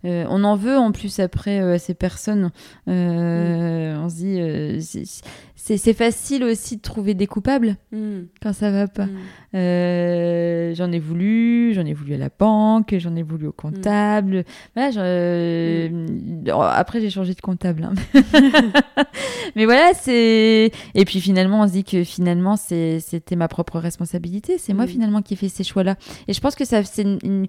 Euh, on en veut en plus après euh, à ces personnes. Euh, On se dit, euh, c'est- facile aussi de trouver des coupables Hmm. quand ça va pas. Euh, j'en ai voulu, j'en ai voulu à la banque, j'en ai voulu au comptable. Voilà, euh, après j'ai changé de comptable. hein. Mais voilà, c'est et puis finalement on se dit que finalement c'était ma propre responsabilité. C'est moi Mm. finalement qui ai fait ces choix-là. Et je pense que ça c'est une, une-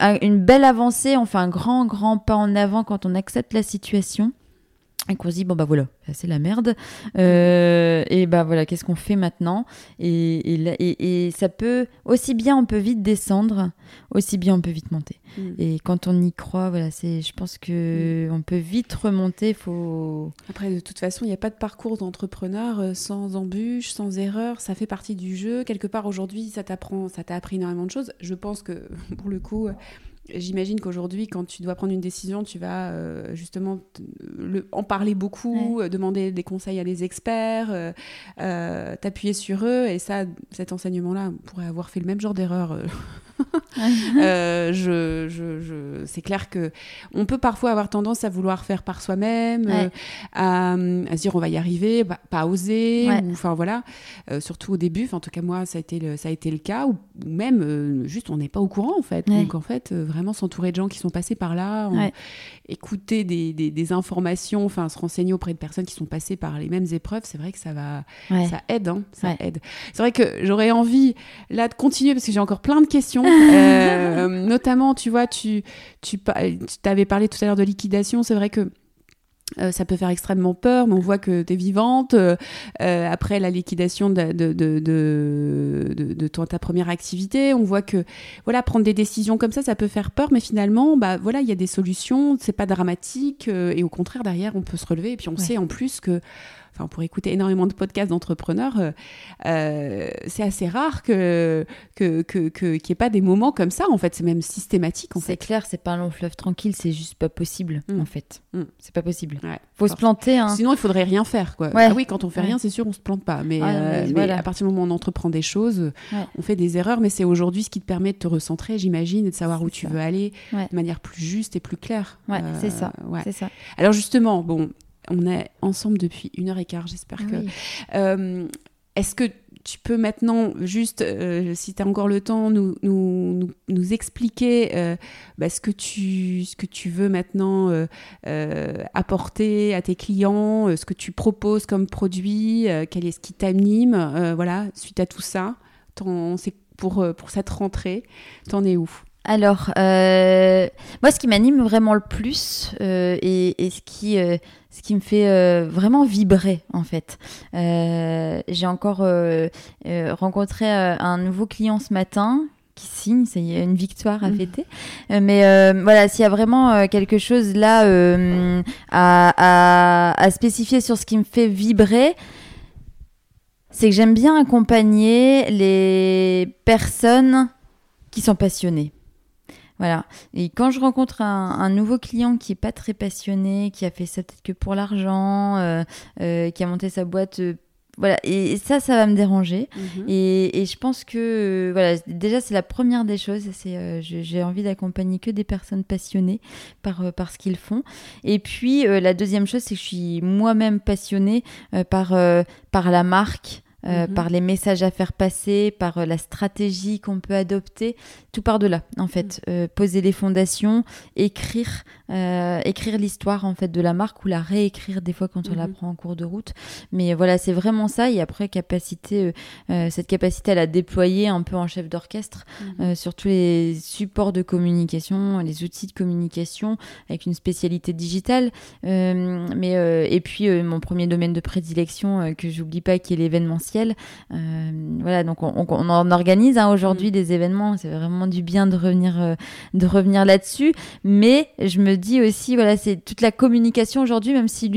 un- une belle avancée. On fait un grand grand pas en avant quand on accepte la situation. Et qu'on se dit, bon bah voilà, c'est la merde. Euh, et bah voilà, qu'est-ce qu'on fait maintenant? Et, et, là- et- et ça peut, aussi bien on peut vite descendre, aussi bien on peut vite monter. Hmm. Et quand on y croit, voilà, c'est, je pense que on peut vite remonter. Faut. Après, de toute façon, il n'y a pas de parcours d'entrepreneur euh, sans embûches, sans erreurs. Ça fait partie du jeu. Quelque part, aujourd'hui, ça t'apprend, ça t'a appris énormément de choses. Je pense que, pour le coup, j'imagine qu'aujourd'hui, quand tu dois prendre une décision, tu vas euh, justement le- en parler beaucoup, euh, demander des conseils à des experts, euh, t'appuyer sur eux. Et ça, cet enseignement-là, pourrait avoir fait le même genre d'erreur. euh, je, je, je- c'est clair que on peut parfois avoir tendance à vouloir faire par soi-même, Ouais. euh, à, à se dire on va y arriver, bah, pas oser, Ouais. ou enfin voilà, Euh, surtout au début. En tout cas moi ça a été le, ça a été le cas, ou, ou même juste on n'est pas au courant en fait. Ouais. Donc en fait vraiment s'entourer de gens qui sont passés par là, écouter des, des, des informations, enfin se renseigner auprès de personnes qui sont passées par les mêmes épreuves, c'est vrai que ça va, Ouais. ça aide, hein, ça aide. C'est vrai que j'aurais envie là de continuer parce que j'ai encore plein de questions. Euh, notamment, tu vois, tu tu t'avais parlé tout à l'heure de liquidation. C'est vrai que euh, ça peut faire extrêmement peur, mais on voit que tu es vivante. euh, après la liquidation de, de, de, de, de- de ton- ta première activité, on voit que voilà prendre des décisions comme ça, ça peut faire peur, mais finalement, bah voilà, il y a des solutions, c'est pas dramatique, euh, et au contraire derrière, on peut se relever. Et puis on Ouais. sait en plus que Enfin, pour écouter énormément de podcasts d'entrepreneurs, euh, euh, c'est assez rare que que qu'il n'y ait pas des moments comme ça. En fait, c'est même systématique. C'est clair, c'est pas un long fleuve tranquille, c'est juste pas possible Mm. en fait. Mm. C'est pas possible. Ouais. Faut se planter. Hein. Sinon, il faudrait rien faire, quoi. Ouais. Ah oui, quand on fait Ouais. rien, c'est sûr, on se plante pas. Mais, Ah, euh, mais voilà. à partir du moment où on entreprend des choses, on fait des erreurs. Mais c'est aujourd'hui ce qui te permet de te recentrer, j'imagine, et de savoir où tu veux aller de manière plus juste et plus claire. Ouais, Euh, c'est ça. C'est ça. Alors justement, bon, on est ensemble depuis une heure et quart. J'espère que Oui. Euh, est-ce que tu peux maintenant juste, euh, si tu as encore le temps, nous, nous, nous, expliquer euh, bah, ce, que tu, ce que tu veux maintenant euh, apporter à tes clients, ce que tu proposes comme produit, quel est ce qui t'anime, voilà, suite à tout ça, c'est pour, pour cette rentrée, t'en es où? Alors, moi, ce qui m'anime vraiment le plus et, et, ce qui ce qui me fait euh, vraiment vibrer en fait. Euh, j'ai encore euh, rencontré un nouveau client ce matin qui signe, c'est une victoire à mmh. fêter. mais voilà, s'il y a vraiment quelque chose là à, à, spécifier sur ce qui me fait vibrer, c'est que j'aime bien accompagner les personnes qui sont passionnées. Voilà. Et quand je rencontre un, nouveau client qui est pas très passionné, qui a fait ça peut-être que pour l'argent, euh, euh, qui a monté sa boîte euh, voilà et, ça ça va me déranger mhm. et, je pense que voilà déjà c'est la première des choses c'est j'ai envie d'accompagner que des personnes passionnées par par ce qu'ils font et puis la deuxième chose c'est que je suis moi-même passionnée par par la marque euh, mhm. par les messages à faire passer, par euh, la stratégie qu'on peut adopter, tout par de là en fait. Mhm. Euh, poser les fondations, écrire, écrire l'histoire en fait de la marque ou la réécrire des fois quand on la mhm. prend en cours de route. Mais voilà, c'est vraiment ça. Et après capacité, cette capacité à la déployer un peu en chef d'orchestre sur tous les supports de communication, les outils de communication avec une spécialité digitale. mais et puis mon premier domaine de prédilection que j'oublie pas qui est l'événementiel euh, voilà, donc on, en organise hein, aujourd'hui mm. des événements. C'est vraiment du bien de revenir, euh, de revenir là-dessus. Mais je me dis aussi, voilà, c'est toute la communication aujourd'hui, même si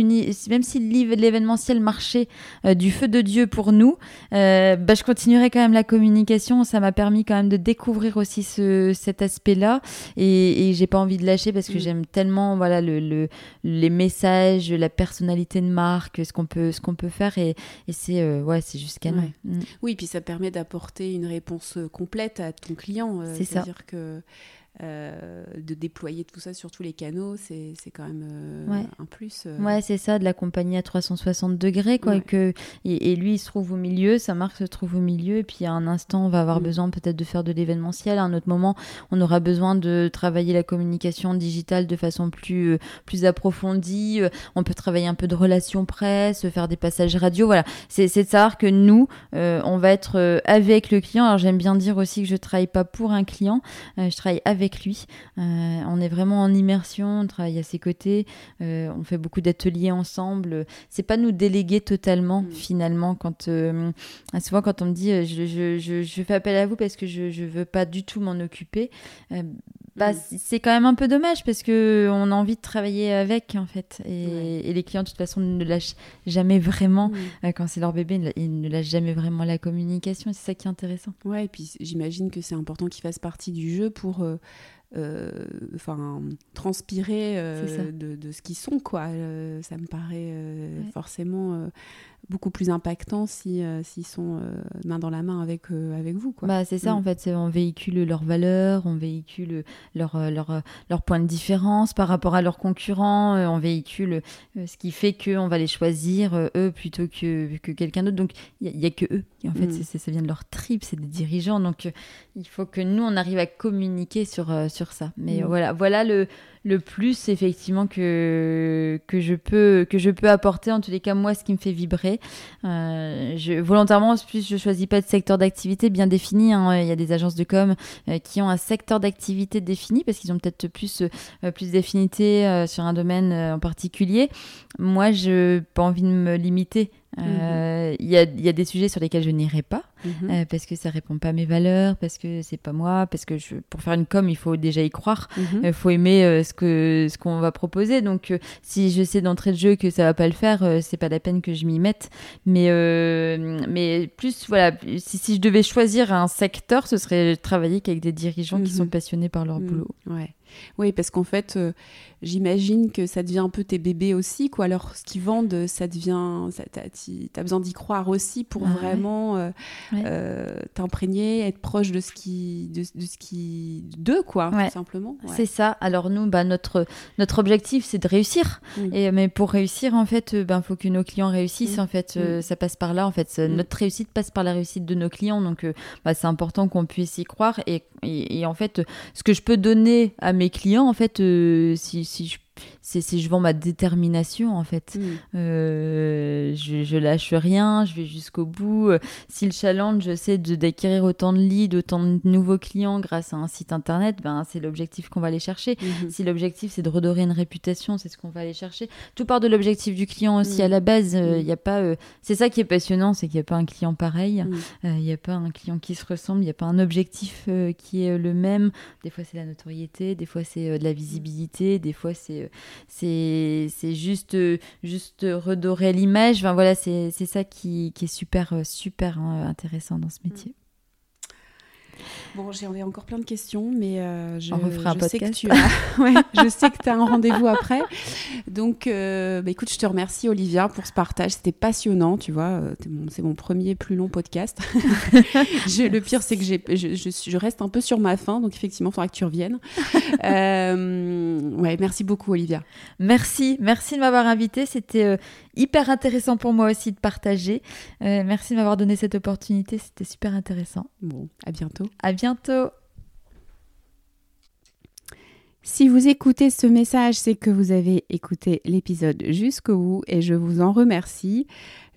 même si l'événementiel marchait euh, du feu de Dieu pour nous, bah, je continuerai quand même la communication. Ça m'a permis quand même de découvrir aussi ce, cet aspect-là, et, et j'ai pas envie de lâcher parce que mm. j'aime tellement, voilà, le, les messages, la personnalité de marque, ce qu'on peut, ce qu'on peut faire, et, et c'est, ouais, c'est jusqu'à nous. Mm. Oui, puis ça permet d'apporter une réponse euh, complète à ton client. Euh, c'est C'est-à-dire que euh, de déployer tout ça sur tous les canaux, c'est quand même euh, un plus. Euh. Ouais, c'est ça, de l'accompagner à 360 degrés, quoi. Et, que, et, lui, il se trouve au milieu, sa marque se trouve au milieu, et puis à un instant, on va avoir mm. besoin peut-être de faire de l'événementiel. À un autre moment, on aura besoin de travailler la communication digitale de façon plus, plus approfondie. On peut travailler un peu de relations presse, faire des passages radio. Voilà, c'est de savoir que nous, on va être avec le client. Alors, j'aime bien dire aussi que je travaille pas pour un client, je travaille avec lui. Euh, on est vraiment en immersion, on travaille à ses côtés, euh, on fait beaucoup d'ateliers ensemble. C'est pas nous déléguer totalement mm. finalement. Quand euh, souvent quand on me dit je, fais appel à vous parce que je, je veux pas du tout m'en occuper, bah, mm. c'est quand même un peu dommage parce que on a envie de travailler avec en fait. Et, les clients de toute façon ne lâchent jamais vraiment. Mm. quand c'est leur bébé ils ne lâchent jamais vraiment la communication. C'est ça qui est intéressant. Ouais et puis j'imagine que c'est important qu'ils fassent partie du jeu pour euh, enfin transpirer euh, de, ce qu'ils sont quoi. Euh, ça me paraît forcément beaucoup plus impactant si s'ils sont main dans la main avec avec vous quoi. Bah c'est ça mm. en fait, on véhicule leurs valeurs, on véhicule leur leur leur point de différence par rapport à leurs concurrents, on véhicule ce qui fait que on va les choisir eux plutôt que que quelqu'un d'autre. Donc il y, a que eux en fait mm. ça vient de leur trip, c'est des dirigeants donc il faut que nous on arrive à communiquer sur sur ça. Mais mm. voilà, voilà le, le plus effectivement que, que, je peux, que je peux apporter. En tous les cas, moi, ce qui me fait vibrer. Euh, je, volontairement, en plus, je choisis pas de secteur d'activité bien défini. Hein. Il y a des agences de com euh, qui ont un secteur d'activité défini parce qu'ils ont peut-être plus, euh, plus d'affinité sur un domaine en particulier. Moi, je pas envie de me limiter euh, il y, a, y, a, des sujets sur lesquels je n'irai pas mhm. euh, parce que ça répond pas à mes valeurs, parce que c'est pas moi, parce que je, pour faire une com, il faut déjà y croire, il mhm. euh, faut aimer ce que ce qu'on va proposer. Donc, si je sais d'entrée de jeu que ça va pas le faire, c'est pas la peine que je m'y mette. Mais mais plus voilà, si, si, je devais choisir un secteur, ce serait travailler avec des dirigeants qui sont mhm. passionnés par leur boulot. Ouais. Oui, parce qu'en fait, j'imagine que ça devient un peu tes bébés aussi, quoi. Alors, ce qu'ils vendent, ça devient. Tu as, besoin d'y croire aussi pour ah vraiment euh, euh, t'imprégner, être proche de ce qui. de, ce qui. d'eux, quoi, tout simplement. C'est ça. Alors, nous, bah, notre, notre objectif, c'est de réussir. Mm. Et, mais pour réussir, en fait, il ben, faut que nos clients réussissent. Mm. En fait, mm. ça passe par là. En fait, notre réussite passe par la réussite de nos clients. Donc, bah, c'est important qu'on puisse y croire. Et, et, et, en fait, ce que je peux donner à mes clients, en fait, euh, si, si je c'est je vends ma détermination en fait. Mm. Euh, je, je, lâche rien, je vais jusqu'au bout. Euh, si le challenge c'est d'acquérir autant de leads, autant de nouveaux clients grâce à un site internet, ben c'est l'objectif qu'on va aller chercher. Mm-hmm. Si l'objectif c'est de redorer une réputation, c'est ce qu'on va aller chercher. Tout part de l'objectif du client aussi à mm. la base. Il euh, mm. a pas. c'est ça qui est passionnant, c'est qu'il n'y a pas un client pareil. Il n'y a pas un client qui se ressemble. Il n'y a pas un objectif qui est le même. Des fois c'est la notoriété, des fois c'est de la visibilité, des fois c'est c'est juste, juste redorer l'image. Enfin, voilà, c'est ça qui, qui, est super, super hein, intéressant dans ce métier. Bon, j'ai encore plein de questions, mais euh, je, On refera un sais que tu as, ouais, je sais que tu as un rendez-vous après. Donc, euh, bah, écoute, je te remercie, Olivia, pour ce partage. C'était passionnant, tu vois. Euh, c'est mon premier plus long podcast. le pire, c'est que je, je, je, reste un peu sur ma faim, donc effectivement, il faudra que tu reviennes. ouais, merci beaucoup, Olivia. Merci, merci de m'avoir invité. C'était hyper intéressant pour moi aussi de partager. merci de m'avoir donné cette opportunité. C'était super intéressant. Bon, à bientôt. À bientôt. Si vous écoutez ce message, c'est que vous avez écouté l'épisode jusqu'au bout et je vous en remercie.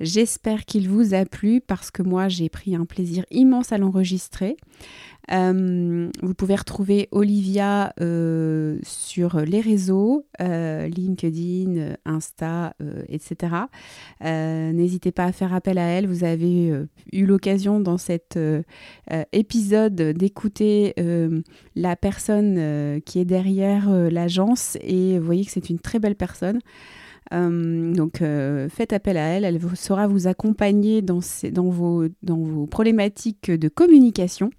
J'espère qu'il vous a plu parce que moi j'ai pris un plaisir immense à l'enregistrer. Euh, vous pouvez retrouver Olivia euh, sur les réseaux, euh, LinkedIn, Insta, etc. N'hésitez pas à faire appel à elle. Vous avez eu l'occasion dans cet épisode d'écouter la personne qui est derrière l'agence et vous voyez que c'est une très belle personne. Donc faites appel à elle, elle saura vous accompagner dans vos problématiques de communication.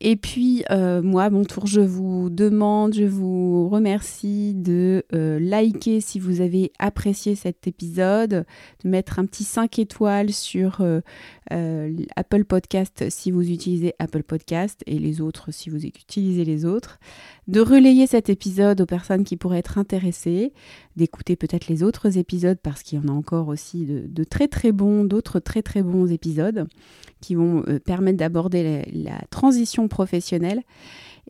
Et puis, euh, moi, à mon tour, je vous demande, je vous remercie de euh, liker si vous avez apprécié cet épisode, de mettre un petit 5 étoiles sur euh, Apple Podcast si vous utilisez Apple Podcast et les autres si vous utilisez les autres, de relayer cet épisode aux personnes qui pourraient être intéressées, d'écouter peut-être les autres épisodes parce qu'il y en a encore aussi de, très très bons, d'autres très très bons épisodes qui vont permettre d'aborder la, transition professionnelle.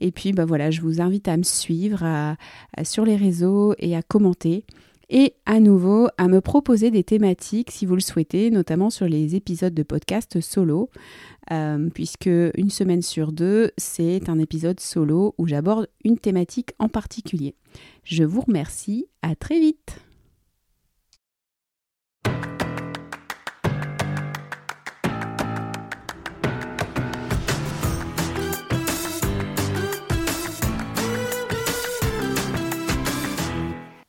Et puis bah voilà, je vous invite à me suivre sur les réseaux et à commenter. Et à nouveau, à me proposer des thématiques si vous le souhaitez, notamment sur les épisodes de podcast solo, euh, puisque une semaine sur deux, c'est un épisode solo où j'aborde une thématique en particulier. Je vous remercie, à très vite